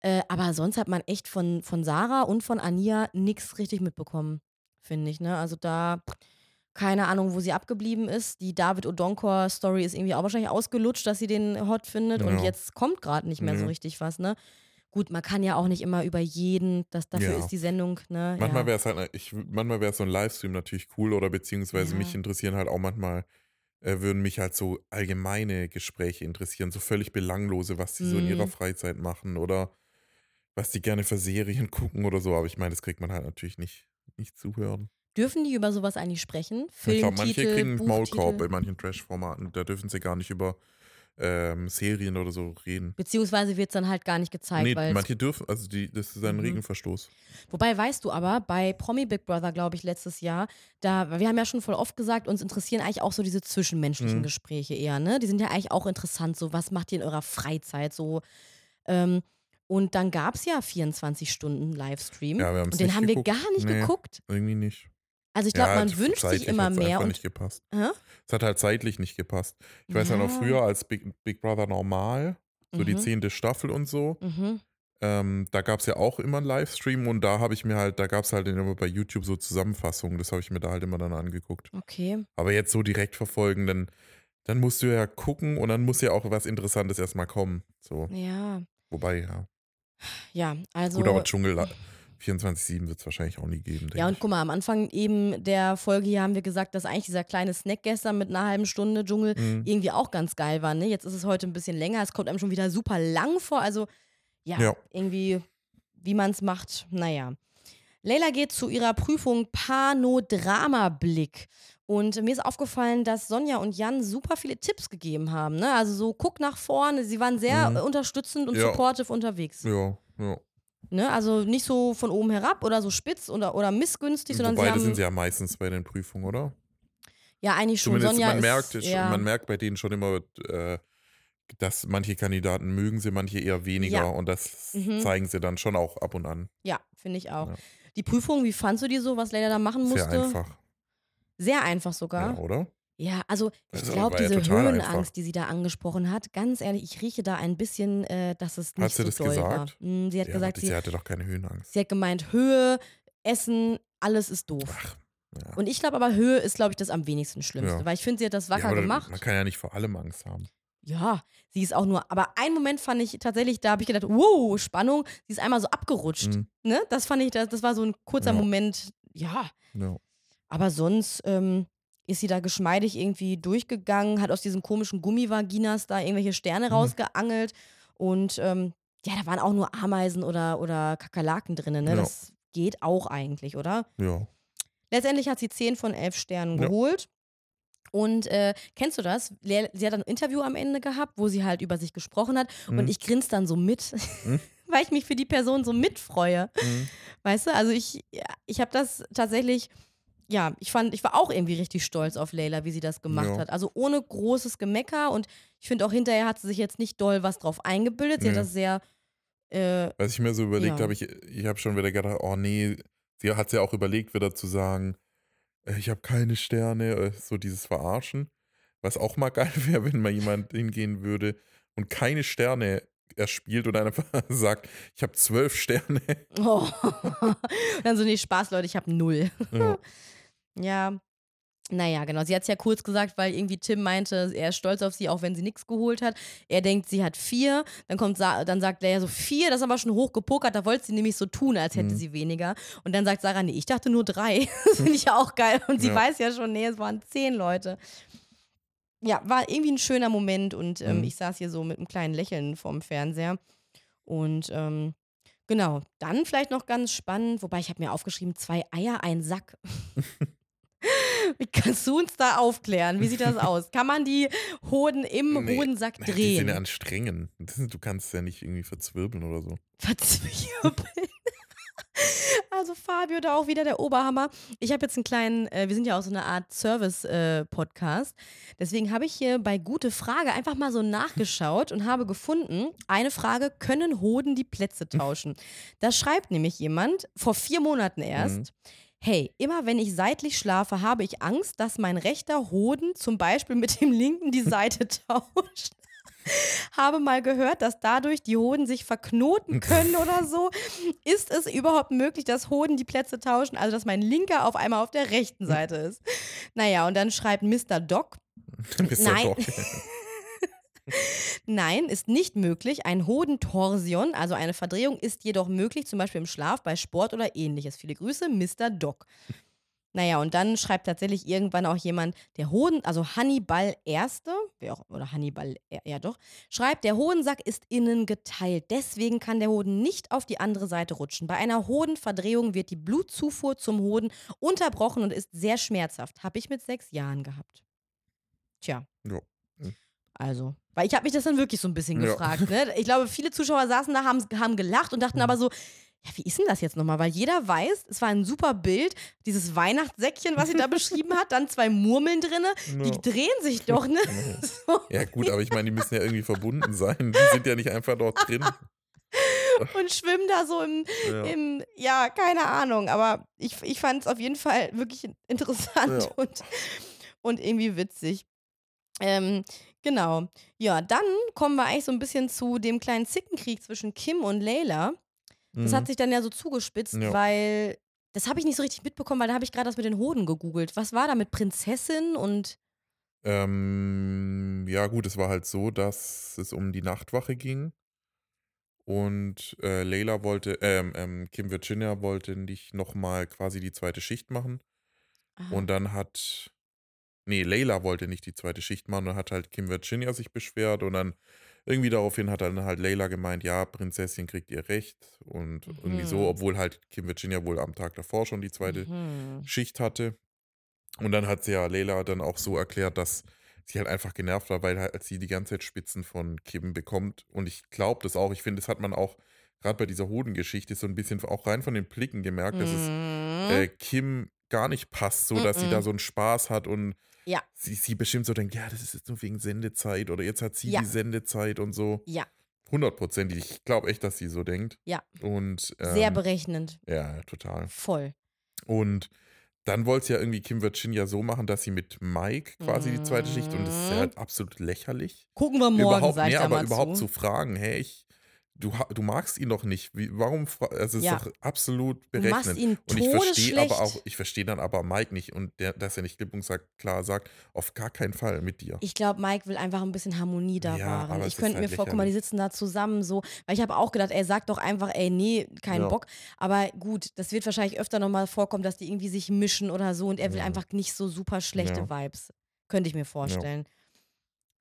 Äh, aber sonst hat man echt von, von Sarah und von Ania nichts richtig mitbekommen, finde ich. Ne? Also da, keine Ahnung, wo sie abgeblieben ist. Die David Odonkor-Story ist irgendwie auch wahrscheinlich ausgelutscht, dass sie den hot findet. Und Ja. jetzt kommt gerade nicht mehr so Nee. richtig was, ne? Gut, man kann ja auch nicht immer über jeden, das, dafür Ja. ist die Sendung, ne? Manchmal ja. wäre es halt, ich, manchmal wäre so ein Livestream natürlich cool oder beziehungsweise Ja. mich interessieren halt auch manchmal, äh, würden mich halt so allgemeine Gespräche interessieren, so völlig belanglose, was die so in ihrer Mhm. Freizeit machen oder was die gerne für Serien gucken oder so. Aber ich meine, das kriegt man halt natürlich nicht, nicht zuhören. Dürfen die über sowas eigentlich sprechen? ich glaube, manche Filmtitel, kriegen einen Maulkorb bei manchen Trash-Formaten. Da dürfen sie gar nicht über ähm, Serien oder so reden. Beziehungsweise wird es dann halt gar nicht gezeigt, Nee, manche dürfen, also die, das ist ein Mhm. Regelverstoß. Wobei, weißt du aber, bei Promi Big Brother, glaube ich, letztes Jahr, da, wir haben ja schon voll oft gesagt, uns interessieren eigentlich auch so diese zwischenmenschlichen Mhm. Gespräche eher, ne? Die sind ja eigentlich auch interessant, so was macht ihr in eurer Freizeit, so. Ähm, und dann gab es ja 24 Stunden Livestream. Ja, wir und den haben geguckt. wir gar nicht Nee. geguckt. Irgendwie nicht. Also ich glaube, Ja, man wünscht sich immer mehr. Und, nicht gepasst. Hä? Es hat halt zeitlich nicht gepasst. Ich weiß ja noch früher als Big, Big Brother normal, so die Mhm. zehnte Staffel und so, Mhm. ähm, da gab es ja auch immer einen Livestream und da habe ich mir halt, da gab es halt immer bei YouTube so Zusammenfassungen, das habe ich mir da halt immer dann angeguckt. Okay. Aber jetzt so direkt verfolgen, dann dann musst du ja gucken und dann muss ja auch was Interessantes erstmal kommen. So. Ja. Wobei, ja. Ja, also. Gut, aber Dschungel 24-7 wird es wahrscheinlich auch nie geben. Ja, und ich. guck mal, am Anfang eben der Folge hier haben wir gesagt, dass eigentlich dieser kleine Snack gestern mit einer halben Stunde Dschungel Mhm. irgendwie auch ganz geil war. Ne? Jetzt ist es heute ein bisschen länger, es kommt einem schon wieder super lang vor. Also, ja, Ja. irgendwie, wie man es macht, naja. Leila geht zu ihrer Prüfung Panoramablick. Und mir ist aufgefallen, dass Sonja und Jan super viele Tipps gegeben haben. Ne? Also so, guck nach vorne. Sie waren sehr Mhm. unterstützend und Ja. supportive unterwegs. Ja, ja. Ne? Also nicht so von oben herab oder so spitz oder, oder missgünstig, sondern Wobei, sie haben sind sie ja meistens bei den Prüfungen, oder? ja eigentlich schon. Zumindest, Sonja man, ist, merkt, schon- ja, man merkt bei denen schon immer, äh, dass manche Kandidaten mögen sie, manche eher weniger. Ja. Und das Mhm. zeigen sie dann schon auch ab und an. ja, finde ich auch. Ja. Die Prüfung, wie fandst du die so, was Leila da machen musste? Sehr einfach. Sehr einfach Ja, sogar. oder? Ja, also ich Also, glaube, war ja diese Höhenangst, einfach. die sie da angesprochen hat, ganz ehrlich, ich rieche da ein bisschen, äh, dass es nicht Hat sie so das doll war. gesagt? Mm, sie hat Ja, gesagt, sie, sie hatte doch keine Höhenangst. sie hat gemeint, Höhe, Essen, alles ist doof. Ach, ja. Und ich glaube aber, Höhe ist, glaube ich, das am wenigsten Schlimmste, weil ich finde, sie hat das wacker gemacht. Man kann ja nicht vor allem Angst haben. Ja, sie ist auch nur, aber einen Moment fand ich tatsächlich, da habe ich gedacht, wow, Spannung, sie ist einmal so abgerutscht. Mhm. Ne? Das fand ich, das, das war so ein kurzer. Moment, ja. Ja. Aber sonst ähm, ist sie da geschmeidig irgendwie durchgegangen, hat aus diesen komischen Gummivaginas da irgendwelche Sterne Mhm. rausgeangelt und ähm, ja, da waren auch nur Ameisen oder, oder Kakerlaken drin, ne? Ja. Das geht auch eigentlich, oder? ja. Letztendlich hat sie 10 von 11 Sternen Ja. geholt. Und äh, kennst du das? Sie hat ein Interview am Ende gehabt, wo sie halt über sich gesprochen hat. Und Mhm. ich grinse dann so mit, Mhm. weil ich mich für die Person so mitfreue. Mhm. Weißt du? Also ich, ich habe das tatsächlich, ja, ich fand, ich war auch irgendwie richtig stolz auf Leila, wie sie das gemacht Ja. hat. Also ohne großes Gemecker und ich finde auch hinterher hat sie sich jetzt nicht doll was drauf eingebildet. Sie hat Nee. das sehr, äh, Was ich mir so überlegt Ja. habe, ich, ich habe schon wieder gedacht, oh nee, sie hat ja auch überlegt, wieder zu sagen, äh, ich habe keine Sterne, äh, so dieses Verarschen. Was auch mal geil wäre, wenn mal jemand hingehen würde und keine Sterne erspielt und einfach sagt, ich habe zwölf Sterne. oh. Dann so, nee, Spaß, Leute, ich habe null. Ja. Ja. Naja, genau. Sie hat es ja kurz gesagt, weil irgendwie Tim meinte, er ist stolz auf sie, auch wenn sie nichts geholt hat. Er denkt, sie hat vier. Dann kommt Sa dann sagt Leia so, vier, das ist aber schon hoch gepokert. Da wollte sie nämlich so tun, als hätte Mhm. sie weniger. Und dann sagt Sarah, nee, ich dachte nur drei. das finde ich ja auch geil. Und sie Ja. weiß ja schon, nee, es waren zehn Leute. Ja, war irgendwie ein schöner Moment und ähm, Mhm. ich saß hier so mit einem kleinen Lächeln vorm Fernseher. Und ähm, genau, dann vielleicht noch ganz spannend, wobei ich habe mir aufgeschrieben, zwei Eier, ein Sack. Wie kannst du uns da aufklären? Wie sieht das aus? Kann man die Hoden im Nee, Hodensack Die sind ja drehen? an Strängen. Du kannst ja nicht irgendwie verzwirbeln oder so. Verzwirbeln. Also Fabio da auch wieder der Oberhammer. Ich habe jetzt einen kleinen, äh, wir sind ja auch so eine Art Service-Podcast. Deswegen habe ich hier bei Gute Frage einfach mal so nachgeschaut und habe gefunden, eine Frage, können Hoden die Plätze tauschen? Da schreibt nämlich jemand, vor vier Monaten erst, Mhm. Hey, immer wenn ich seitlich schlafe, habe ich Angst, dass mein rechter Hoden zum Beispiel mit dem linken die Seite tauscht. habe mal gehört, dass dadurch die Hoden sich verknoten können oder so. Ist es überhaupt möglich, dass Hoden die Plätze tauschen? Also, dass mein linker auf einmal auf der rechten Seite ist. Naja, und dann schreibt Mr. Doc, du Nein. doch. Nein, ist nicht möglich. Ein Hodentorsion, also eine Verdrehung, ist jedoch möglich, zum Beispiel im Schlaf, bei Sport oder ähnliches. Viele Grüße, Mr. Doc. Naja, und dann schreibt tatsächlich irgendwann auch jemand, der Hoden, also Hannibal Erste, wer auch, oder Hannibal, ja, doch, schreibt, der Hodensack ist innen geteilt. Deswegen kann der Hoden nicht auf die andere Seite rutschen. Bei einer Hodenverdrehung wird die Blutzufuhr zum Hoden unterbrochen und ist sehr schmerzhaft. Habe ich mit sechs Jahren gehabt. Tja. Ja. Also, weil ich habe mich das dann wirklich so ein bisschen Ja. gefragt. Ne? Ich glaube, viele Zuschauer saßen da, haben, haben gelacht und dachten Mhm. aber so, ja, wie ist denn das jetzt nochmal? Weil jeder weiß, es war ein super Bild, dieses Weihnachtssäckchen, was sie da beschrieben hat, dann zwei Murmeln drinne, die Ja. drehen sich doch, ne? So. Ja, gut, aber ich meine, die müssen ja irgendwie verbunden sein. Die sind ja nicht einfach dort drin. Und schwimmen da so im, Ja. im ja, keine Ahnung, aber ich, ich fand es auf jeden Fall wirklich interessant Ja. und, und irgendwie witzig. Ähm, genau. Ja, dann kommen wir eigentlich so ein bisschen zu dem kleinen Zickenkrieg zwischen Kim und Layla. Das Mhm. hat sich dann ja so zugespitzt, Ja. weil das habe ich nicht so richtig mitbekommen, weil da habe ich gerade das mit den Hoden gegoogelt. Was war da mit Prinzessin und Ähm, ja, gut, es war halt so, dass es um die Nachtwache ging. Und äh, Layla wollte, ähm, ähm, Kim Virginia wollte nicht nochmal quasi die zweite Schicht machen. Aha. Und dann hat, nee, Layla wollte nicht die zweite Schicht machen. Und hat halt Kim Virginia sich beschwert. Und dann irgendwie daraufhin hat dann halt Layla gemeint, ja, Prinzessin kriegt ihr Recht. Und irgendwie so, Mhm. obwohl halt Kim Virginia wohl am Tag davor schon die zweite Mhm. Schicht hatte. Und dann hat sie ja Leila dann auch so erklärt, dass sie halt einfach genervt war, weil halt sie die ganze Zeit Spitzen von Kim bekommt. Und ich glaube das auch. Ich finde, das hat man auch gerade bei dieser Hodengeschichte so ein bisschen auch rein von den Blicken gemerkt, dass es Mhm. äh, Kim gar nicht passt, so dass sie da Mhm. so einen Spaß hat und Ja. sie, sie bestimmt so denkt, ja, das ist jetzt nur wegen Sendezeit oder jetzt hat sie Ja. die Sendezeit und so. Ja, Hundertprozentig. Ich glaube echt, dass sie so denkt. Ja. Und sehr ähm, berechnend. ja, total. Voll. Und dann wollte es ja irgendwie Kim Virginia so machen, dass sie mit Mike quasi die zweite Schicht und das ist ja Mhm. halt absolut lächerlich. Gucken wir morgen, überhaupt, sag nee, aber überhaupt zu. zu fragen, hey, ich, du, du magst ihn doch nicht. Wie, warum? Also es Ja. ist doch absolut Du machst berechnend. ihn Und ich verstehe aber auch, ich verstehe dann aber Mike nicht und der, dass er nicht klipp und sagt, klar sagt, auf gar keinen Fall mit dir. Ich glaube, Mike will einfach ein bisschen Harmonie da Ja, wahren. Ich könnte halt mir vorstellen, guck mal, die sitzen da zusammen so, weil ich habe auch gedacht, ey, sag doch einfach, ey, nee, keinen Ja. Bock. Aber gut, das wird wahrscheinlich öfter nochmal vorkommen, dass die irgendwie sich mischen oder so und er will Ja. einfach nicht so super schlechte Ja. Vibes. Könnte ich mir vorstellen.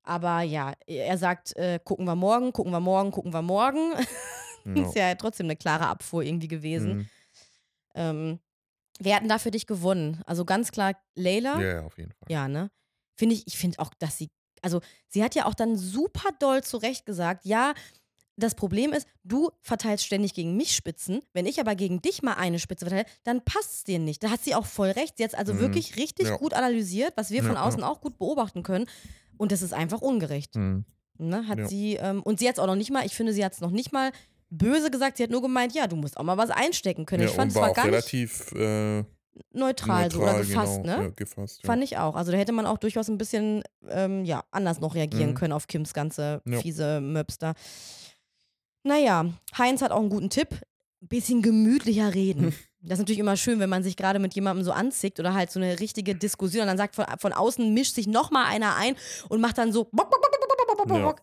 Aber ja, er sagt, äh, gucken wir morgen, gucken wir morgen, gucken wir morgen. Ja. ist ja trotzdem eine klare Abfuhr irgendwie gewesen. Mhm. Ähm, wer hat denn da für dich gewonnen? Also ganz klar Layla. ja, ja, auf jeden Fall. Ja, ne? Finde ich, ich finde auch, dass sie, also sie hat ja auch dann super doll zurecht gesagt, ja, das Problem ist, du verteilst ständig gegen mich Spitzen. Wenn ich aber gegen dich mal eine Spitze verteile, dann passt es dir nicht. Da hat sie auch voll recht. Sie hat es also Mhm. wirklich richtig Ja. gut analysiert, was wir Ja, von ja. außen auch gut beobachten können. Und das ist einfach ungerecht. Mhm. Ne? Hat Ja. sie, ähm, und sie hat es auch noch nicht mal, ich finde, sie hat es noch nicht mal böse gesagt. Sie hat nur gemeint, ja, du musst auch mal was einstecken können. Ja, ich fand es war war gar nicht relativ äh, neutral, so oder neutral, gefasst, genau, ne? Ja, gefasst. Fand ich auch. Also da hätte man auch durchaus ein bisschen ähm, ja, anders noch reagieren Mhm. können auf Kims ganze fiese Möpster. Naja, Heinz hat auch einen guten Tipp. Bisschen gemütlicher reden. Das ist natürlich immer schön, wenn man sich gerade mit jemandem so anzickt oder halt so eine richtige Diskussion und dann sagt von, von außen, mischt sich nochmal einer ein und macht dann so. Bock, bock, bock, Ja.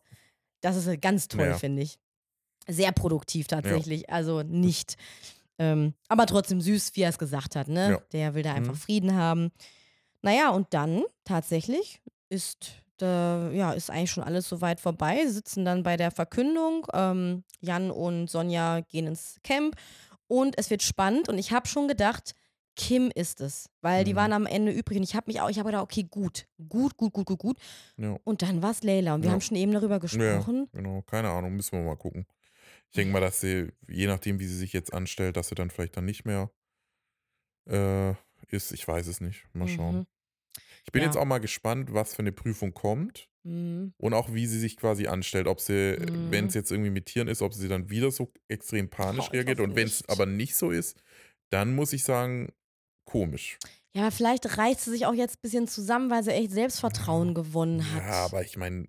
Das ist äh, ganz toll, Ja. finde ich. Sehr produktiv tatsächlich. Also nicht. Ähm, aber trotzdem süß, wie er es gesagt hat, ne? Ja. Der will da einfach Mhm. Frieden haben. Naja, und dann tatsächlich ist, da, ja, ist eigentlich schon alles soweit vorbei. Sitzen dann bei der Verkündung. Ähm, Jan und Sonja gehen ins Camp und es wird spannend. Und ich habe schon gedacht, Kim ist es, weil die Mhm. waren am Ende übrig. Und ich habe mich auch, ich habe gedacht, okay, gut, gut, gut, gut, gut, gut. Ja. Und dann war es Leila. Und wir Ja. haben schon eben darüber gesprochen. Genau, keine Ahnung, müssen wir mal gucken. Ich denke mal, dass sie, je nachdem, wie sie sich jetzt anstellt, dass sie dann vielleicht dann nicht mehr äh, ist. Ich weiß es nicht. Mal schauen. Mhm. Ich bin Ja. jetzt auch mal gespannt, was für eine Prüfung kommt Mhm. und auch wie sie sich quasi anstellt. Ob sie, Mhm. wenn es jetzt irgendwie mit Tieren ist, ob sie dann wieder so extrem panisch Oh, reagiert. Und wenn es aber nicht so ist, dann muss ich sagen, komisch. Ja, aber vielleicht reißt sie sich auch jetzt ein bisschen zusammen, weil sie echt Selbstvertrauen gewonnen hat. Ja, aber ich meine,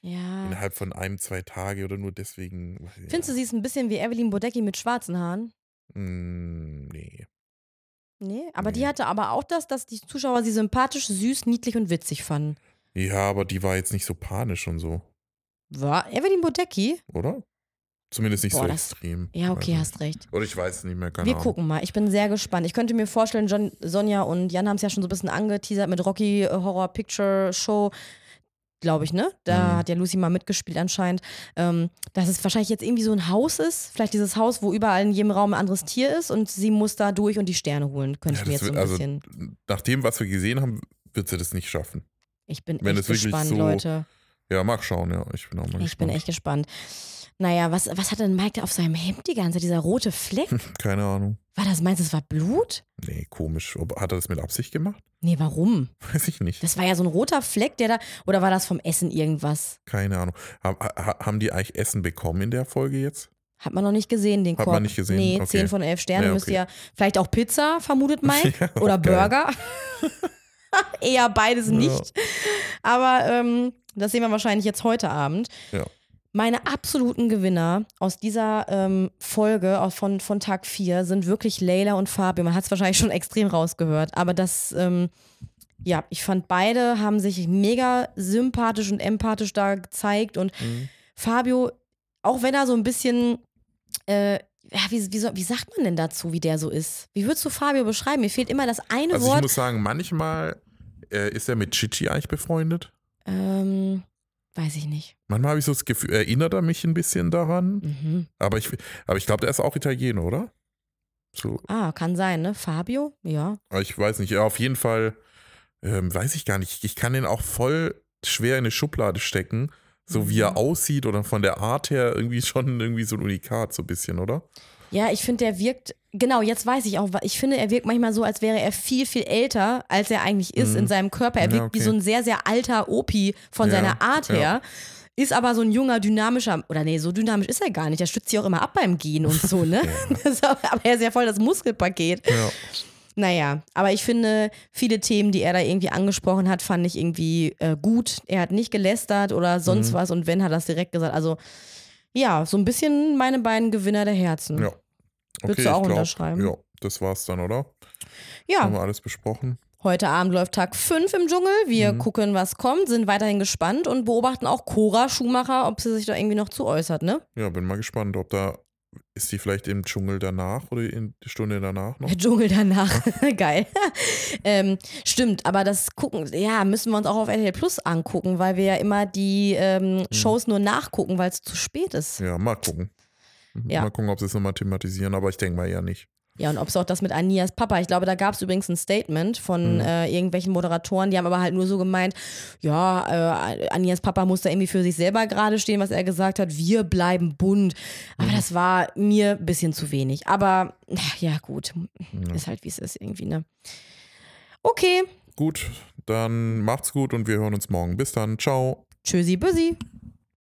Ja. innerhalb von einem, zwei Tage oder nur deswegen. ich- Findest du, sie ist ein bisschen wie Evelyn Bodecki mit schwarzen Haaren? Mm, nee. Nee, aber die Nee. hatte aber auch das, dass die Zuschauer sie sympathisch, süß, niedlich und witzig fanden. Ja, aber die war jetzt nicht so panisch und so, War Evelyn Bodecki? oder? Zumindest nicht Boah, so das- extrem. Ja, okay, nicht. hast recht. Oder ich weiß es nicht mehr, keine Wir Ahnung. gucken mal. Ich bin sehr gespannt. Ich könnte mir vorstellen, John, Sonja und Jan haben es ja schon so ein bisschen angeteasert mit Rocky äh, Horror Picture Show. Glaube ich, ne? Da Mhm. hat ja Lucy mal mitgespielt anscheinend. Ähm, dass es wahrscheinlich jetzt irgendwie so ein Haus ist. Vielleicht dieses Haus, wo überall in jedem Raum ein anderes Tier ist und sie muss da durch und die Sterne holen. Könnte Ja, ich mir jetzt so ein also, bisschen. nach dem, was wir gesehen haben, wird sie das nicht schaffen. Ich bin wenn echt gespannt, so- Leute. Ja, mag schauen, ja. Ich bin auch mal Ich bin gespannt. echt gespannt. Naja, was, was hat denn Mike da auf seinem Hemd die ganze? Dieser rote Fleck? Keine Ahnung. War das, meinst du, das war Blut? Nee, komisch. Hat er das mit Absicht gemacht? Nee, warum? Weiß ich nicht. Das war ja so ein roter Fleck, der da. Oder war das vom Essen irgendwas? Keine Ahnung. Ha, ha, haben die eigentlich Essen bekommen in der Folge jetzt? Hat man noch nicht gesehen, den Hat Korb. man nicht gesehen, Nee, okay. 10 von 11 Sterne Ja, müsste okay. ja. Vielleicht auch Pizza, vermutet Mike. Ja, oder. Burger. Eher beides Ja. nicht. Aber ähm, das sehen wir wahrscheinlich jetzt heute Abend. Ja. Meine absoluten Gewinner aus dieser ähm, Folge von, von Tag 4 sind wirklich Leila und Fabio. Man hat es wahrscheinlich schon extrem rausgehört, aber das, ähm, ja, ich fand beide haben sich mega sympathisch und empathisch da gezeigt und Mhm. Fabio, auch wenn er so ein bisschen, äh, ja, wie, wie, wie sagt man denn dazu, wie der so ist? Wie würdest du Fabio beschreiben? Mir fehlt immer das eine Also ich Wort. muss sagen, manchmal äh, ist er mit Chichi eigentlich befreundet. Ähm, weiß ich nicht. Manchmal habe ich so das Gefühl, erinnert er mich ein bisschen daran. Mhm. Aber ich, aber ich glaube, der ist auch Italiener, oder? So, Ah, kann sein, ne? Fabio? Ja. ich weiß nicht. Ja, auf jeden Fall ähm, weiß ich gar nicht. Ich kann den auch voll schwer in eine Schublade stecken. So wie er Mhm. aussieht oder von der Art her irgendwie schon irgendwie so ein Unikat, so ein bisschen, oder? Ja, ich finde, der wirkt, genau, jetzt weiß ich auch, ich finde, er wirkt manchmal so, als wäre er viel, viel älter, als er eigentlich ist Mhm. in seinem Körper. Er Ja, wirkt wie okay. so ein sehr, sehr alter Opi von Ja, seiner Art ja. her. Ist aber so ein junger, dynamischer, oder nee, so dynamisch ist er gar nicht. Er stützt sich auch immer ab beim Gehen und so, ne? Aber er ist ja voll das Muskelpaket. Ja. Naja, aber ich finde, viele Themen, die er da irgendwie angesprochen hat, fand ich irgendwie äh, gut. Er hat nicht gelästert oder sonst Mhm. was und wenn, hat er das direkt gesagt. Also, ja, so ein bisschen meine beiden Gewinner der Herzen. ja. Würdest du auch glaub, unterschreiben? Ja, das war's dann, oder? ja. Haben wir alles besprochen? Heute Abend läuft Tag 5 im Dschungel. Wir Mhm. gucken, was kommt, sind weiterhin gespannt und beobachten auch Cora Schumacher, ob sie sich da irgendwie noch zu äußert, ne? Ja, bin mal gespannt, ob da ist sie vielleicht im Dschungel danach oder in die Stunde danach noch? Der Dschungel danach. Geil. ähm, stimmt, aber das gucken, ja, müssen wir uns auch auf RTL Plus angucken, weil wir ja immer die ähm, Shows nur nachgucken, weil es zu spät ist. Ja, mal gucken. Ja. Mal gucken, ob sie es nochmal thematisieren, aber ich denke mal eher nicht. Ja, und ob es auch das mit Anias Papa, ich glaube, da gab es übrigens ein Statement von Mhm. äh, irgendwelchen Moderatoren, die haben aber halt nur so gemeint, ja, äh, Anias Papa muss da irgendwie für sich selber gerade stehen, was er gesagt hat, wir bleiben bunt. Aber Mhm. das war mir ein bisschen zu wenig. Aber ja, gut, Ja. ist halt wie es ist irgendwie, ne? Okay, Gut, dann macht's gut und wir hören uns morgen. Bis dann. Ciao. tschüssi, büssi.